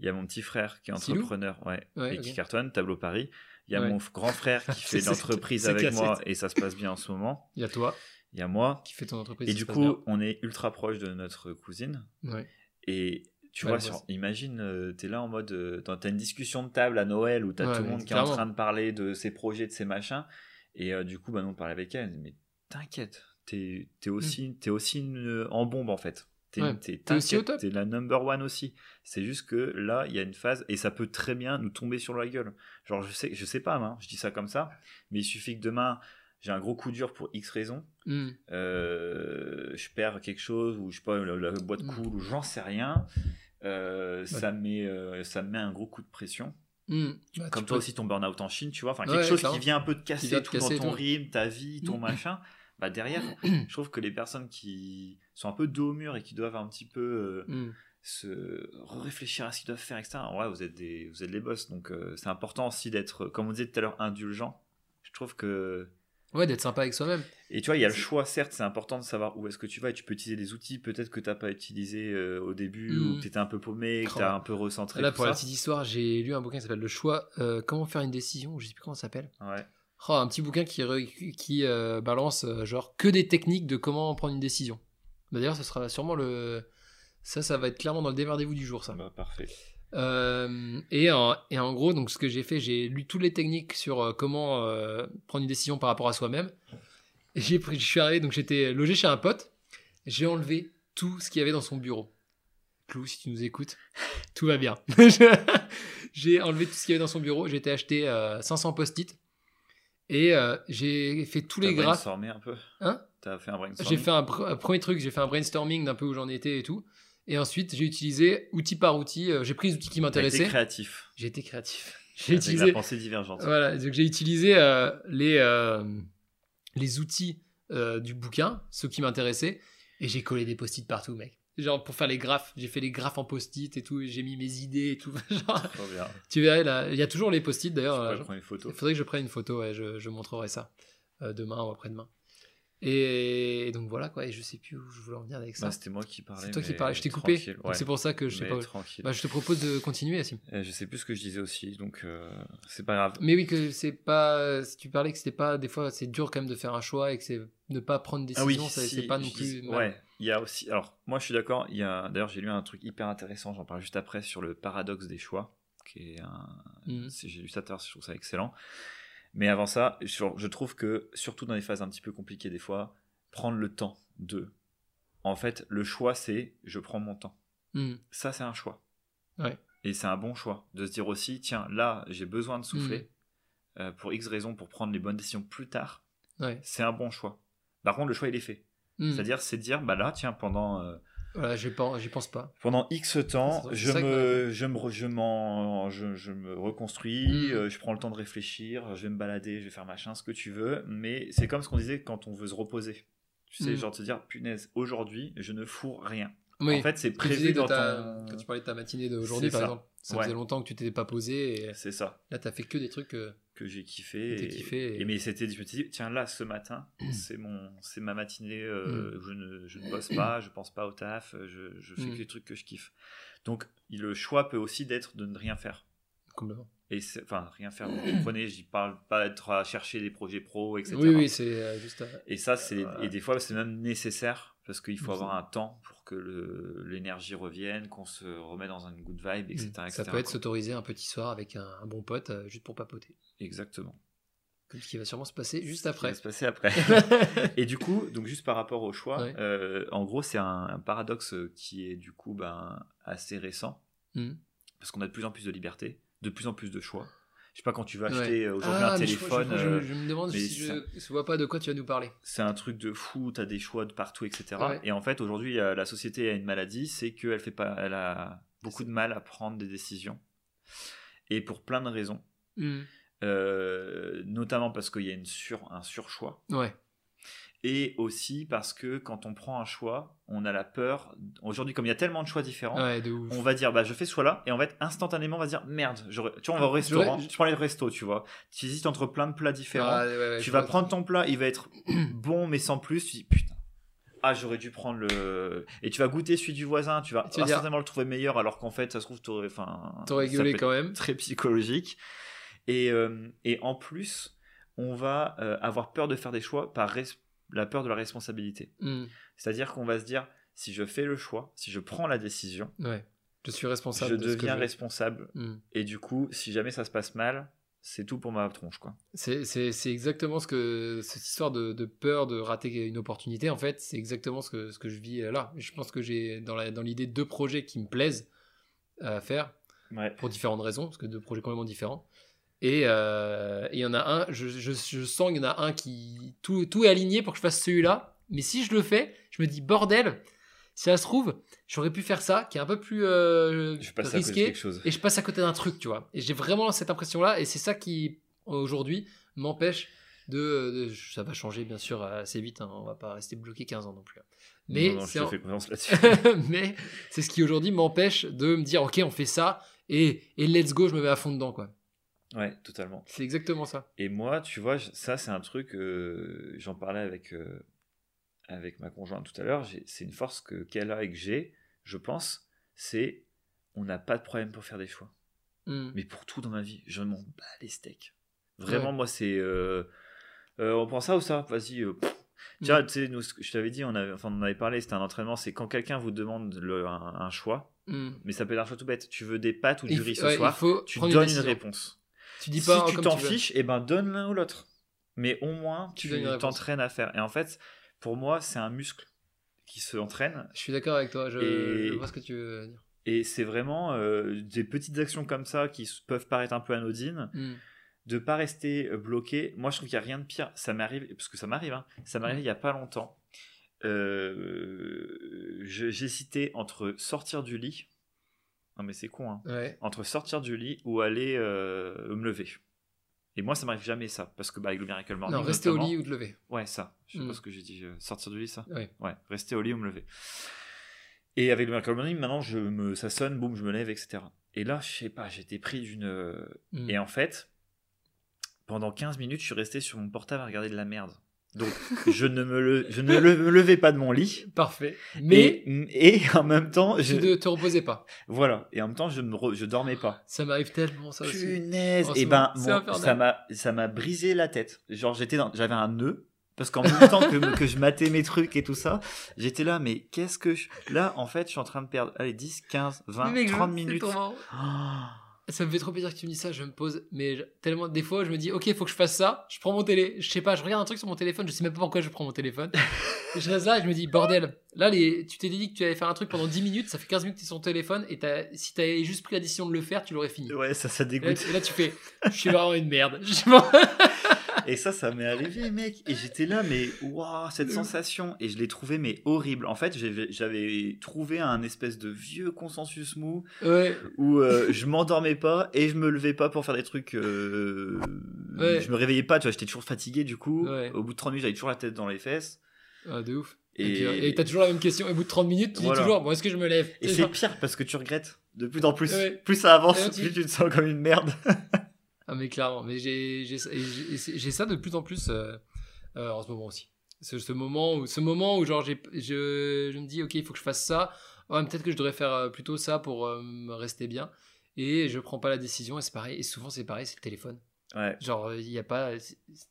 Il y a mon petit frère qui est entrepreneur ouais, Ouais, et qui cartonne Tableau Paris. Il y a mon grand frère qui <laughs> fait l'entreprise avec classique. moi et ça se passe bien en ce moment. il y a toi Il y a moi qui fais ton entreprise. et du coup on est ultra proche de notre cousine. Et tu Ouais, vois, sur- imagine, euh, t'es là en mode. euh, t'as une discussion de table à Noël où t'as Ouais, tout le monde qui est en train de parler de ses projets, de ses machins. Et euh, du coup, bah, nous, on parlait avec elle. Mais t'inquiète, t'es es aussi, t'es aussi une- en bombe en fait. T'es Ouais. aussi au top. T'es la number one aussi. C'est juste que là, il y a une phase et ça peut très bien nous tomber sur la gueule. Genre, je sais, je sais pas, hein, je dis ça comme ça, mais il suffit que demain j'ai un gros coup dur pour X raison, Hmm. euh, je perds quelque chose ou je sais pas la, la boîte Mm. coule ou j'en sais rien. euh, ça, me met, euh, ça me met un gros coup de pression. Hmm. Bah, Comme peux- toi aussi, ton burn-out en Chine, tu vois. Enfin, Ouais, quelque chose clairement. qui vient un peu te casser te tout dans casser ton tout. rythme, ta vie, ton Mm. machin. <coughs> Bah derrière, je trouve que les personnes qui sont un peu dos au mur et qui doivent un petit peu euh, Hmm. se réfléchir à ce qu'ils doivent faire, etc. Ouais, vous êtes des, vous êtes les boss. Donc euh, c'est important aussi d'être, comme on disait tout à l'heure, indulgent. Je trouve que Ouais, d'être sympa avec soi-même. et tu vois, il y a le choix, certes, c'est important de savoir où est-ce que tu vas et tu peux utiliser des outils peut-être que tu n'as pas utilisé euh, au début ou que tu étais un peu paumé, que tu as un peu recentré. Là, pour la petite histoire, j'ai lu un bouquin qui s'appelle Le choix, euh, comment faire une décision, je sais plus comment ça s'appelle. Ouais. Oh, un petit bouquin qui, qui euh, balance genre que des techniques de comment prendre une décision. Bah, D'ailleurs, ce sera sûrement le. Ça, ça va être clairement dans le démerdez-vous du jour, ça. Bah, parfait. Euh, et, en, et en gros, donc ce que j'ai fait, j'ai lu toutes les techniques sur euh, comment euh, prendre une décision par rapport à soi-même. Et J'ai pris, je suis arrivé, donc j'étais logé chez un pote. J'ai enlevé tout ce qu'il y avait dans son bureau. Clou, si tu nous écoutes, <laughs> tout va bien. <laughs> j'ai enlevé tout ce qu'il y avait dans son bureau. J'ai été acheter euh, 500 post-it et euh, j'ai fait tous les T'as graphes. brainstormé un peu? Hein? T'as fait un brainstorming? J'ai fait un, pr- un premier truc, j'ai fait un brainstorming d'un peu où j'en étais et tout. Et ensuite, j'ai utilisé outil par outil. euh, j'ai pris les outils qui T'as été m'intéressaient. créatif. J'ai été créatif. J'ai utilisé, la pensée divergente. voilà, donc j'ai utilisé euh, les, euh, les outils euh, du bouquin, ceux qui m'intéressaient, et j'ai collé des post-it partout, mec. Genre pour faire les graphes, j'ai fait les graphes en post-it et tout, j'ai mis mes idées et tout. <laughs> Genre, Trop bien. tu verrais là, il y a toujours les post-it d'ailleurs. il faudrait que je prenne une photo, ouais, je, je montrerai ça demain ou après-demain. Et donc voilà quoi, et je sais plus où je voulais en venir avec ça. Bah, C'était moi qui parlais. c'est toi qui parlais, je t'ai coupé. ouais. C'est pour ça que je sais Mais pas. tranquille. Bah, je te propose de continuer, Assim. Je sais plus ce que je disais aussi, donc euh, c'est pas grave. Mais oui, que c'est pas. Si tu parlais que c'était pas. Des fois, c'est dur quand même de faire un choix et que c'est ne pas prendre une Ah oui, si, c'est pas non plus. dis-. Ouais, il y a aussi. Alors, moi, je suis d'accord. Il y a. D'ailleurs, j'ai lu un truc hyper intéressant. J'en parle juste après sur le paradoxe des choix, qui est un. C'est- J'ai lu ça tout à l'heure, je trouve ça excellent. Mais avant ça, je trouve que surtout dans les phases un petit peu compliquées des fois, prendre le temps de. En fait, le choix, c'est je prends mon temps. Hmm. Ça, c'est un choix. Ouais. Et c'est un bon choix de se dire aussi, tiens, là, j'ai besoin de souffler Mm. euh, pour X raisons pour prendre les bonnes décisions plus tard. Ouais. C'est un bon choix. Par contre, le choix, il est fait. Hmm. C'est-à-dire, c'est dire, bah là, tiens, pendant, euh, Voilà, j'y pense, pas. pendant X temps, je me, je, me, je, je, je me reconstruis, Mm. euh, je prends le temps de réfléchir, je vais me balader, je vais faire machin, ce que tu veux. Mais c'est comme ce qu'on disait quand on veut se reposer. Tu sais, Mm. genre te dire, punaise, aujourd'hui, je ne fous rien. Oui. En fait, c'est Tu prévu dans ta- ton... Quand tu parlais de ta matinée d'aujourd'hui, par ça. exemple, ça Ouais. faisait longtemps que tu t'étais pas posé et C'est ça. là, t'as fait que des trucs. euh, que j'ai kiffé. Et, kiffé et- et mais c'était, je me suis dit, tiens, là, ce matin, <clears throat> c'est mon, c'est ma matinée, euh, Mm. je, ne, je ne bosse pas, je pense pas au taf, je, je fais Mm. que des trucs que je kiffe. Donc, le choix peut aussi d'être de ne rien faire. complètement. Et enfin, rien faire, vous comprenez, j'y parle pas d'être à chercher des projets pro, etc. Oui, oui, c'est euh, juste. euh, Et ça, c'est, Euh, et des fois, c'est même nécessaire parce qu'il faut Mhm. avoir un temps pour que l'énergie revienne, qu'on se remet dans une good vibe, etc. ça etc., peut être s'autoriser un petit soir avec un, un bon pote euh, juste pour papoter. Exactement. Ce qui va sûrement se passer juste Ce qui après. va se passer après. <laughs> Et du coup, donc juste par rapport au choix, Ouais. euh, en gros, c'est un, un paradoxe qui est du coup ben, assez récent, Hmm. parce qu'on a de plus en plus de liberté, de plus en plus de choix. Je sais pas quand tu vas Ouais. acheter euh, aujourd'hui Ah, un téléphone, je, je- euh, je me demande si je ne vois pas de quoi tu vas nous parler. c'est un truc de fou, tu as des choix de partout, etc. Ouais. Et en fait, aujourd'hui, euh, la société a une maladie, c'est qu'elle fait pas, elle a beaucoup de mal à prendre des décisions. Et pour plein de raisons, Hmm. Euh, notamment parce qu'il y a une sur, un surchoix. Ouais. Et aussi parce que quand on prend un choix, on a la peur. Aujourd'hui, comme il y a tellement de choix différents, Ouais, de ouf. on va dire bah je fais ce choix-là et en fait instantanément on va dire merde. Tu vois, on va au restaurant, J'aurais- tu prends les restos, tu vois. Tu hésites entre plein de plats différents. Ah, ouais, ouais, tu vas prendre ton plat, il va être <clears throat> bon mais sans plus. Tu dis putain. Ah, j'aurais dû prendre le. Et tu vas goûter celui du voisin, tu vas Tu dire- instantanément le trouver meilleur alors qu'en fait, ça se trouve, t'aurais. Enfin, T'aurais gueulé quand même. Très psychologique. Et, euh, et en plus, on va euh, avoir peur de faire des choix par la peur de la responsabilité. Hmm. C'est-à-dire qu'on va se dire, si je fais le choix, si je prends la décision, Ouais. Je suis responsable. je de deviens je- responsable. Hmm. Et du coup, si jamais ça se passe mal, c'est tout pour ma tronche, quoi. C'est exactement ce que cette histoire de, de peur de rater une opportunité. En fait, c'est exactement ce que, ce que je vis euh, là. Je pense que j'ai dans l'idée deux projets qui me plaisent à faire Ouais. pour différentes raisons, parce que deux projets complètement différents. Et euh, il y en a un, je, je, je sens qu'il y en a un qui. Tout, tout est aligné pour que je fasse celui-là. Mais si je le fais, je me dis bordel, si ça se trouve, j'aurais pu faire ça, qui est un peu plus euh, Je passe à côté de risqué chose. et je passe à côté d'un truc, tu vois. Et j'ai vraiment cette impression-là, et c'est ça qui, aujourd'hui, m'empêche de, de- Ça va changer, bien sûr, assez vite, hein. on va pas rester bloqué 15 ans non plus. Mais Non, non, c'est je te en- fais confiance là-dessus. <laughs> mais c'est ce qui aujourd'hui m'empêche de me dire, ok, on fait ça, et, et let's go, je me mets à fond dedans, quoi. Ouais, totalement. C'est exactement ça. Et moi, tu vois, ça, c'est un truc, euh, j'en parlais avec, euh, avec ma conjointe tout à l'heure, c'est une force que qu'elle a et que j'ai, je pense, c'est on n'a pas de problème pour faire des choix. Hmm. Mais pour tout dans ma vie, je m'en bats les steaks. Vraiment, Ouais. moi, c'est. euh, on prend ça ou ça? Vas-y. Tiens, tu sais, nous, je t'avais dit, on, avait, enfin, on en avait parlé, c'était un entraînement, c'est quand quelqu'un vous demande le- un, un choix, Hmm. mais ça peut être un choix tout bête. Tu veux des pâtes ou du riz ce ouais, soir? Tu donnes une réponse. Tu dis si pas tu comme t'en fiches, eh ben donne l'un ou l'autre. Mais au moins, Tu tu t'entraînes à faire. Et en fait, pour moi, c'est un muscle qui se entraîne. Je suis d'accord avec toi, je, Et- je vois ce que tu veux dire. Et c'est vraiment euh, des petites actions comme ça qui peuvent paraître un peu anodines, Hmm. de pas rester euh, bloqué. Moi, je trouve qu'il n'y a rien de pire. Ça m'arrive, parce que ça m'arrive, hein. ça m'arrive il y a pas longtemps. Euh, J'hésitais entre sortir du lit. Non, mais c'est con, hein. Ouais. Entre sortir du lit ou aller euh, me lever. Et moi, ça m'arrive jamais ça, parce que bah, avec le Miracle Morning. Non, rester au lit ou te lever. Ouais, ça. Je sais Mm. pas ce que j'ai dit. euh, sortir du lit, ça Ouais. Ouais, rester au lit ou me lever. Et avec le Miracle Morning, maintenant, je me, ça sonne, boum, je me lève, etc. Et là, je sais pas, j'étais pris d'une. Hmm. Et en fait, pendant 15 minutes, je suis resté sur mon portable à regarder de la merde. Donc, je ne me, le- je ne le- me levais pas de mon lit. Parfait. Mais Et, et en même temps, je, ne te reposais pas. voilà. Et en même temps, je ne re- je dormais pas. Ça m'arrive tellement, ça aussi. Punaise Et ben, mon- infernal. ça m'a, ça m'a brisé la tête. Genre, j'étais dans, j'avais un nœud. Parce qu'en même temps que, que je matais mes trucs et tout ça, j'étais là, mais qu'est-ce que je... Là, en fait, je suis en train de perdre, allez, 10, 15, 20, Mais mec, je- 30 c'est minutes. Ça me fait trop plaisir que tu me dises ça, je me pose, mais tellement, des fois, je me dis, ok, faut que je fasse ça, je prends mon télé, je sais pas, je regarde un truc sur mon téléphone, je sais même pas pourquoi je prends mon téléphone. <laughs> Je reste là et je me dis, bordel, là, les, tu t'es dit que tu allais faire un truc pendant 10 minutes, ça fait 15 minutes que tu es sur ton téléphone, et si t'avais juste pris la décision de le faire, tu l'aurais fini. Ouais, ça, ça Et là, dégoûte. et là, tu fais, je suis vraiment une merde. <laughs> Et ça, ça m'est arrivé, mec. Et j'étais là, mais waouh, cette sensation. Et je l'ai trouvé, mais horrible. En fait, j'avais- j'avais trouvé un espèce de vieux consensus mou ouais, où euh, je m'endormais pas et je me levais pas pour faire des trucs. euh, Ouais. Je me réveillais pas, tu vois, j'étais toujours fatigué du coup. Ouais. Au bout de 30 minutes, j'avais toujours la tête dans les fesses. Ah, de ouf. Et, t'as toujours la même question, au bout de 30 minutes, tu Voilà. dis toujours, bon, est-ce que je me lève et C'est pire parce que tu regrettes de plus en plus. Ouais. Plus ça avance, là, tu- plus tu te sens comme une merde. <laughs> Ah mais clairement, mais j'ai ça de plus en plus euh, euh, en ce moment aussi. Ce, ce moment où ce moment où genre je, je me dis ok il faut que je fasse ça. Ouais, peut-être que je devrais faire plutôt ça pour euh, rester bien. Et je prends pas la décision et c'est pareil. Et souvent c'est pareil, c'est le téléphone. Ouais. Genre il y a pas,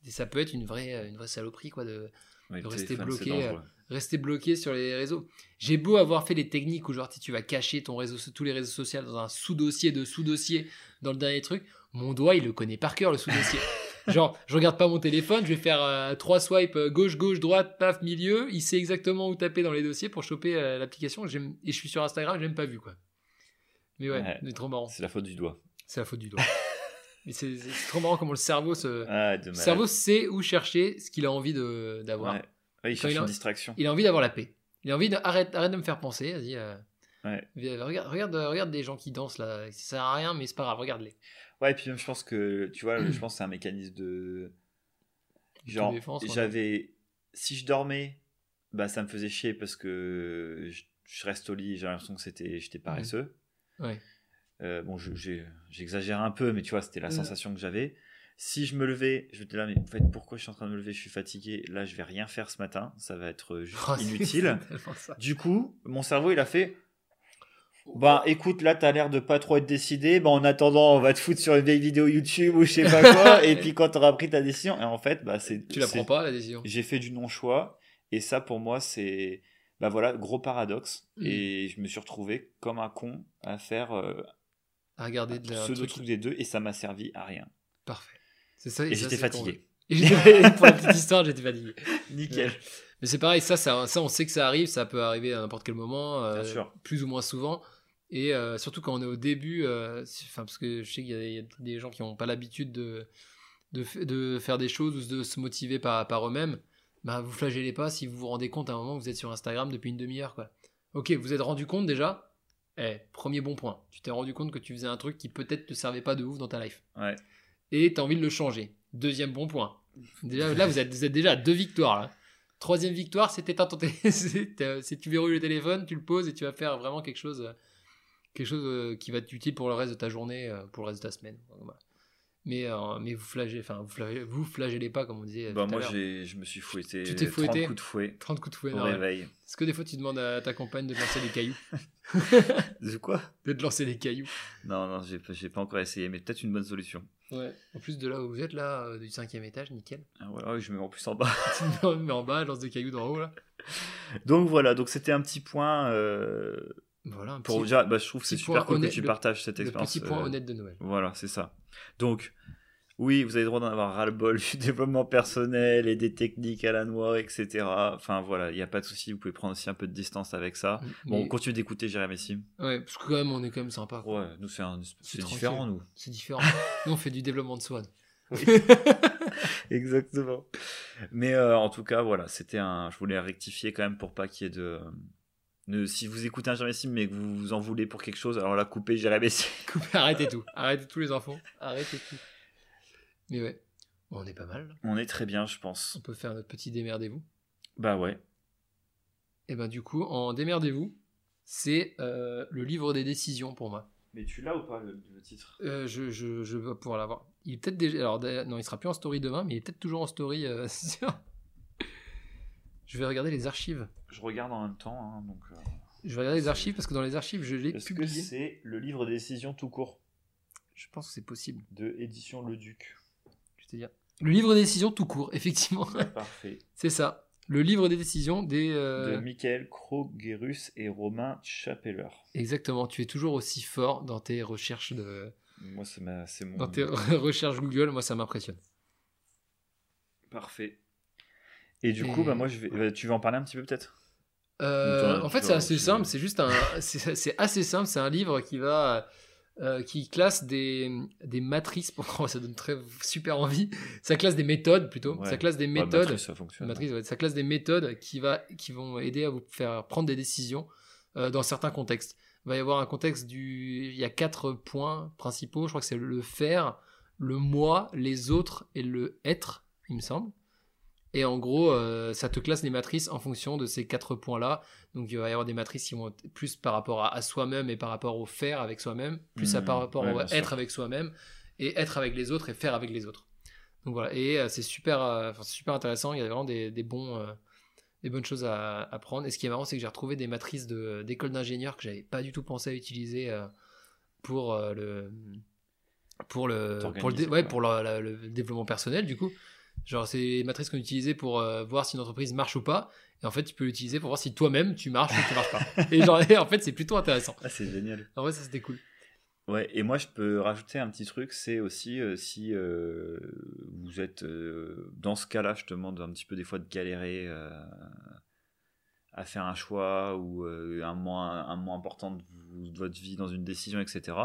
ça peut être une vraie une vraie saloperie quoi de Ouais, De rester bloqué, dangereux. rester bloqué sur les réseaux. J'ai beau avoir fait les techniques où genre tu tu vas cacher ton réseau, tous les réseaux sociaux dans un sous-dossier de sous-dossier dans le dernier truc, mon doigt il le connaît par cœur le sous-dossier. <laughs> genre je regarde pas mon téléphone, je vais faire euh, trois swipes euh, gauche gauche droite paf milieu, il sait exactement où taper dans les dossiers pour choper euh, l'application. Et je suis sur Instagram, j'ai même pas vu quoi. Mais ouais, Ouais. c'est trop marrant. C'est la faute du doigt. C'est la faute du doigt. <laughs> Mais c'est trop marrant comment le cerveau se, Ah, le cerveau sait où chercher ce qu'il a envie d'avoir. Ouais. Ouais, il cherche il a- une distraction. Il a envie d'avoir la paix. Il a envie de arrête, arrête de me faire penser. Vas-y. euh, Ouais. regarde, regarde, regarde des gens qui dansent là. Ça sert à rien, mais c'est pas grave. Regarde-les. Ouais, et puis même, je pense que, tu vois, je pense que c'est un mécanisme de. Genre, j'avais. Si je dormais, bah ça me faisait chier parce que je, je reste au lit, j'ai l'impression que c'était, j'étais paresseux. Ouais. Euh, bon, je- j'exagère un peu, mais tu vois, c'était la Ouais. sensation que j'avais. Si je me levais, je me disais là, mais en fait, pourquoi je suis en train de me lever? Je suis fatigué. Là, je vais rien faire ce matin. Ça va être juste <laughs> Oh, inutile. Du coup, mon cerveau, il a fait. Bah écoute, là t'as l'air de pas trop être décidé. Bah en attendant, on va te foutre sur une vieille vidéo YouTube ou je sais pas quoi. <laughs> et puis quand t'auras pris ta décision, et en fait, bah c'est. Tu la prends pas la décision? J'ai fait du non-choix. Et ça pour moi, c'est. Bah voilà, gros paradoxe. Mm. Et je me suis retrouvé comme un con à faire euh, À regarder de la pseudo truc. truc des deux et ça m'a servi à rien. Parfait. C'est ça. Et j'étais fatigué. Et <laughs> pour la petite histoire, j'étais fatigué. Nickel. Mais c'est pareil, ça, ça, ça, on sait que ça arrive, ça peut arriver à n'importe quel moment, euh, Bien sûr. plus ou moins souvent. Et euh, surtout quand on est au début, enfin, parce que je sais qu'il y a, il y a des gens qui n'ont pas l'habitude de, de, de faire des choses ou de se motiver par, par eux-mêmes, bah, vous flagellez pas si vous vous rendez compte à un moment que vous êtes sur Instagram depuis une demi-heure. quoi. Ok, vous êtes rendu compte déjà? Eh, premier bon point. Tu t'es rendu compte que tu faisais un truc qui peut-être te servait pas de ouf dans ta life. Ouais. Et tu as envie de le changer. Deuxième bon point. Déjà, là, vous êtes, vous êtes déjà à deux victoires. Là. Troisième victoire, c'est t'éteins ton téléphone. c'est euh, tu verrouilles le téléphone, tu le poses et tu vas faire vraiment quelque chose, euh, quelque chose euh, qui va être utile pour le reste de ta journée, pour le reste de ta semaine. Voilà. Mais, euh, mais vous flagellez, enfin, vous flagellez, vous flagellez pas, comme on disait. Bah, tout à moi, j'ai, je me suis fouetté. Tu t'es 30 fouetté coups de fouet 30 coups de fouet. au non, ouais. réveil. Est-ce que des fois tu demandes à ta compagne de te lancer des cailloux <laughs> De quoi? De te lancer des cailloux Non, non, j'ai, pas- j'ai pas encore essayé, mais peut-être une bonne solution. Ouais. En plus de là où vous êtes, là, euh, du cinquième étage, nickel. Ah ouais, ouais, je me mets en plus en bas. Tu te mets en bas, lance des cailloux d'en haut, là. Donc voilà, donc c'était un petit point euh, Voilà, pour petit, déjà, bah, je trouve que c'est super cool honnête- que tu le- partages cette expérience. petit point euh, honnête de Noël. Voilà, c'est ça. Donc, oui, vous avez le droit d'en avoir ras-le-bol <laughs> du développement personnel et des techniques à la noix, etc. Enfin voilà, il n'y a pas de souci, vous pouvez prendre aussi un peu de distance avec ça. Bon, Mais- on continue d'écouter Jérémy Sim. Ouais, parce que quand même, on est quand même sympa. quoi. Ouais, nous c'est, un- différent, nous. C'est différent. <laughs> Nous, on fait du développement de soi. <laughs> Exactement. Mais euh, en tout cas, voilà, c'était un. Je voulais rectifier quand même pour pas qu'il y ait de. Ne- si vous écoutez un Jérémy Sim mais que vous vous en voulez pour quelque chose, alors là, coupez Jérémy Sim. <laughs> Coupez, arrêtez tout. Arrêtez tous les enfants. Arrêtez tout. Mais ouais, Bon, on est pas mal. là. On est très bien, je pense. On peut faire notre petit démerdez-vous. Bah ouais. Et ben du coup, en démerdez-vous, c'est euh, le livre des décisions pour moi. Mais tu l'as ou pas le, le titre? Euh, je, je, je vais pouvoir l'avoir. Il est peut-être déjà. Alors, non, il sera plus en story demain, mais il est peut-être toujours en story. euh, <laughs> sur- Je vais regarder les archives. Je regarde en même temps, hein, donc. euh, Je vais regarder les archives parce que dans les archives, je l'ai Est-ce que publié. c'est le livre des décisions tout court Je pense que c'est possible. de édition Le Duc Je te dire. Le livre des décisions tout court, effectivement. Parfait. <laughs> c'est ça. Le livre des décisions des. euh, De Michael Krogerus et Romain Chapeller. Exactement. Tu es toujours aussi fort dans tes recherches de. Moi, c'est ma- c'est mon. Dans tes <laughs> recherches Google, moi ça m'impressionne. Parfait. Et du Et- coup, bah, moi, je vais... euh, tu veux en parler un petit peu peut-être? Euh, en fait, c'est assez simple. C'est juste un. <laughs> C'est assez simple. C'est un livre qui va. euh, qui classe des, des matrices. Oh, ça donne très super envie. Ça classe des méthodes plutôt. Ouais. Ça classe des Ouais, méthodes. Matrice, ça fonctionne. Matrice, ouais, ça classe des méthodes qui, va, qui vont aider à vous faire prendre des décisions euh, dans certains contextes. Il va y avoir un contexte du. Il y a quatre points principaux. Je crois que c'est le faire, le moi, les autres et le être, il me semble. Et en gros, euh, ça te classe les matrices en fonction de ces quatre points-là. Donc il va y avoir des matrices qui vont être plus par rapport à, à soi-même et par rapport au faire avec soi-même, plus à Mhm, par rapport ouais, au être avec soi-même et être avec les autres et faire avec les autres. Donc voilà, et euh, c'est super, euh, super intéressant. Il y a vraiment des, des bons, euh, des bonnes choses à, à prendre. Et ce qui est marrant, c'est que j'ai retrouvé des matrices de- d'école d'ingénieur que j'avais pas du tout pensé à utiliser pour le pour le pour le, dé- T'organiser, ouais, quoi. pour le, la- le développement personnel du coup. Genre c'est des matrices qu'on utilisait pour euh, voir si une entreprise marche ou pas. Et en fait, tu peux l'utiliser pour voir si toi-même tu marches ou tu marches pas. <laughs> Et genre, en fait, c'est plutôt intéressant. Ah, c'est génial. En vrai, ça c'était cool. Ouais, et moi je peux rajouter un petit truc, c'est aussi euh, si euh, vous êtes euh, dans ce cas-là, je te demande un petit peu des fois de galérer à faire un choix ou un moment, un important de, vous- de votre vie dans une décision, etc.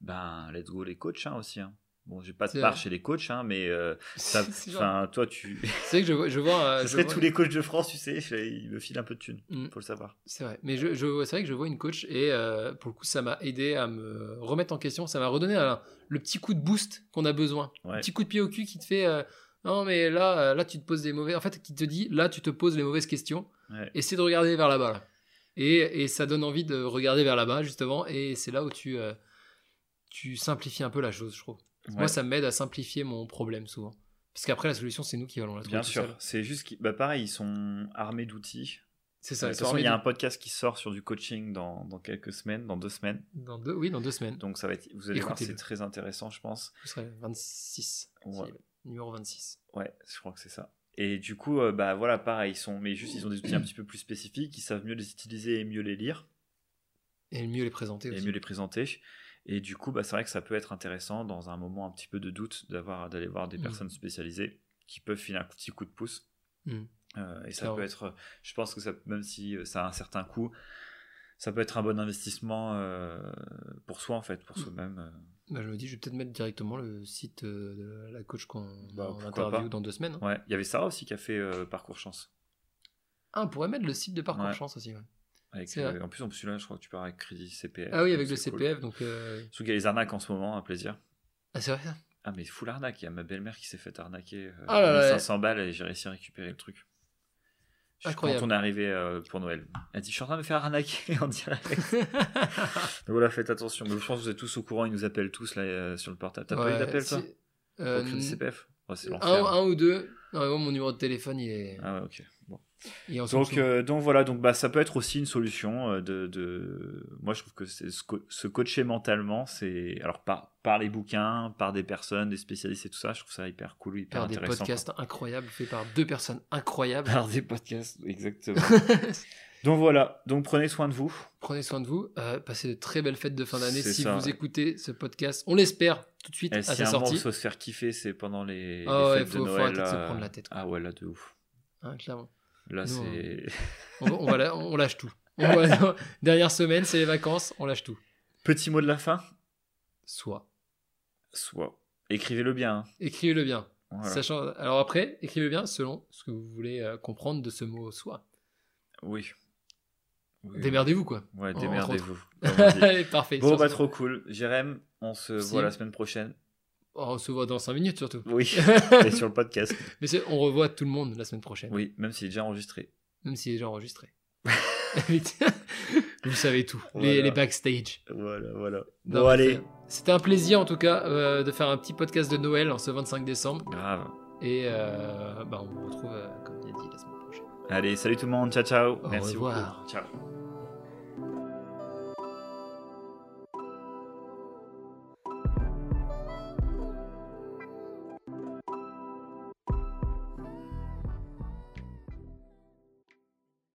Ben, let's go les coachs hein, aussi. hein. Bon, j'ai pas de part chez les coachs, hein, mais euh, <laughs> ça- genre- toi, tu. <laughs> c'est vrai que je vois, je vois, euh, <laughs> je serait vois- tous les coachs de France, tu sais, ils me filent un peu de thunes, Mm. faut le savoir. C'est vrai, mais je, je- c'est vrai que je vois une coach et euh, pour le coup ça m'a aidé à me remettre en question, ça m'a redonné un- le petit coup de boost qu'on a besoin, Ouais. un petit coup de pied au cul qui te fait euh, non mais là euh, là tu te poses des mauvais, en fait qui te dit là tu te poses les mauvaises questions, Ouais. essaie de regarder vers là-bas là. et, et ça donne envie de regarder vers là-bas justement et c'est là où tu euh, tu simplifies un peu la chose je trouve. Moi ça m'aide à simplifier mon problème souvent, parce qu'après la solution c'est nous qui allons la trouver Bien sûr, c'est juste qu'ils, bah pareil, ils sont armés d'outils. C'est ça. de ils toute façon, il y a un podcast qui sort sur du coaching dans, dans quelques semaines, dans deux semaines. de- dans deux, oui dans deux semaines. Donc ça va être, vous allez voir, c'est très intéressant, je pense. Ce serait 26. Ouais. si- numéro 26. Ouais, je crois que c'est ça. Et du coup, euh, bah voilà, pareil, ils sont, mais juste ils ont des outils un petit peu plus spécifiques, ils savent mieux les utiliser et mieux les lire Et mieux les présenter et aussi. mieux les présenter. Et du coup, bah, c'est vrai que ça peut être intéressant dans un moment un petit peu de doute d'avoir d'aller voir des Mm. personnes spécialisées qui peuvent filer un petit coup de pouce. Mm. Euh, et ça peut être, je pense que ça, même si euh, ça a un certain coût, ça peut être un bon investissement euh, pour soi en fait, pour Mm. soi-même. Bah, je me dis, je vais peut-être mettre directement le site de la coach qu'on Bah, interview dans deux semaines. hein. Ouais, il y avait Sarah aussi qui a fait euh, parcours chance. Ah, on pourrait mettre le site de Parcours Ouais. Chance aussi. ouais. Avec, euh, en plus, en plus celui-là, je crois que tu pars avec crédit CPF. Ah oui, avec le c'est cool. CPF, donc. euh, Surtout qu'il y a les arnaques en ce moment, un plaisir. Ah, c'est vrai ça? Ah mais full arnaque, il y a ma belle-mère qui s'est fait arnaquer euh, Ah là là. 1500 balles et j'ai réussi à récupérer le truc. Je- Incroyable. Quand on est arrivé euh, pour Noël, elle dit je suis en train de me faire arnaquer <laughs> en direct. Donc voilà, faites attention. Mais je pense que vous êtes tous au courant, ils nous appellent tous là sur le portable. T'as pas eu d'appel toi? Au crédit CPF un, l'enfer. un ou deux. Non, mon numéro de téléphone, il est, Ah ouais, ok. Donc, euh, donc voilà, donc bah, ça peut être aussi une solution euh, de, de... Moi, je trouve que se, co- se coacher mentalement, c'est alors par, par les bouquins, par des personnes, des spécialistes et tout ça, je trouve ça hyper cool, hyper des intéressant. podcasts incroyables faits par deux personnes incroyables. Par des podcasts, exactement. <laughs> donc voilà, donc prenez soin de vous. Prenez soin de vous. euh, passez de très belles fêtes de fin d'année. Si ça, vous ouais. écoutez ce podcast, on l'espère tout de suite Et à si sa un moment sortie. faut se faire kiffer, c'est pendant les, Ah les ouais, fêtes faut- de faut Noël. arrêter de se prendre la tête, quoi. Ah ouais, là de ouf. Hein, clairement. Là Nous, c'est. On, va- on va la- on lâche tout. On va- <laughs> dernière semaine, c'est les vacances, on lâche tout. Petit mot de la fin? Soit. Soit. Écrivez-le bien. hein. Écrivez-le bien. Voilà. Sachant, alors après, écrivez bien selon ce que vous voulez euh, comprendre de ce mot soit. Oui. Oui. Démerdez-vous quoi. Ouais, démerdez-vous. <laughs> parfait. Bon, bah trop cool. Jérém, on se voit la semaine prochaine. Oh, on se voit dans 5 minutes surtout. Oui, <laughs> et sur le podcast. Mais on revoit tout le monde la semaine prochaine. Oui, même s'il est déjà enregistré. Même s'il est déjà enregistré. <laughs> vous savez tout. Les, Voilà. les backstage. Voilà, voilà. Non, Bon, allez. C'était un plaisir en tout cas euh, de faire un petit podcast de Noël en ce 25 décembre. Grave. Et euh, bah, on vous retrouve, euh, comme il a dit, la semaine prochaine. Allez, salut tout le monde. Ciao, ciao. Au Merci revoir. beaucoup. Ciao.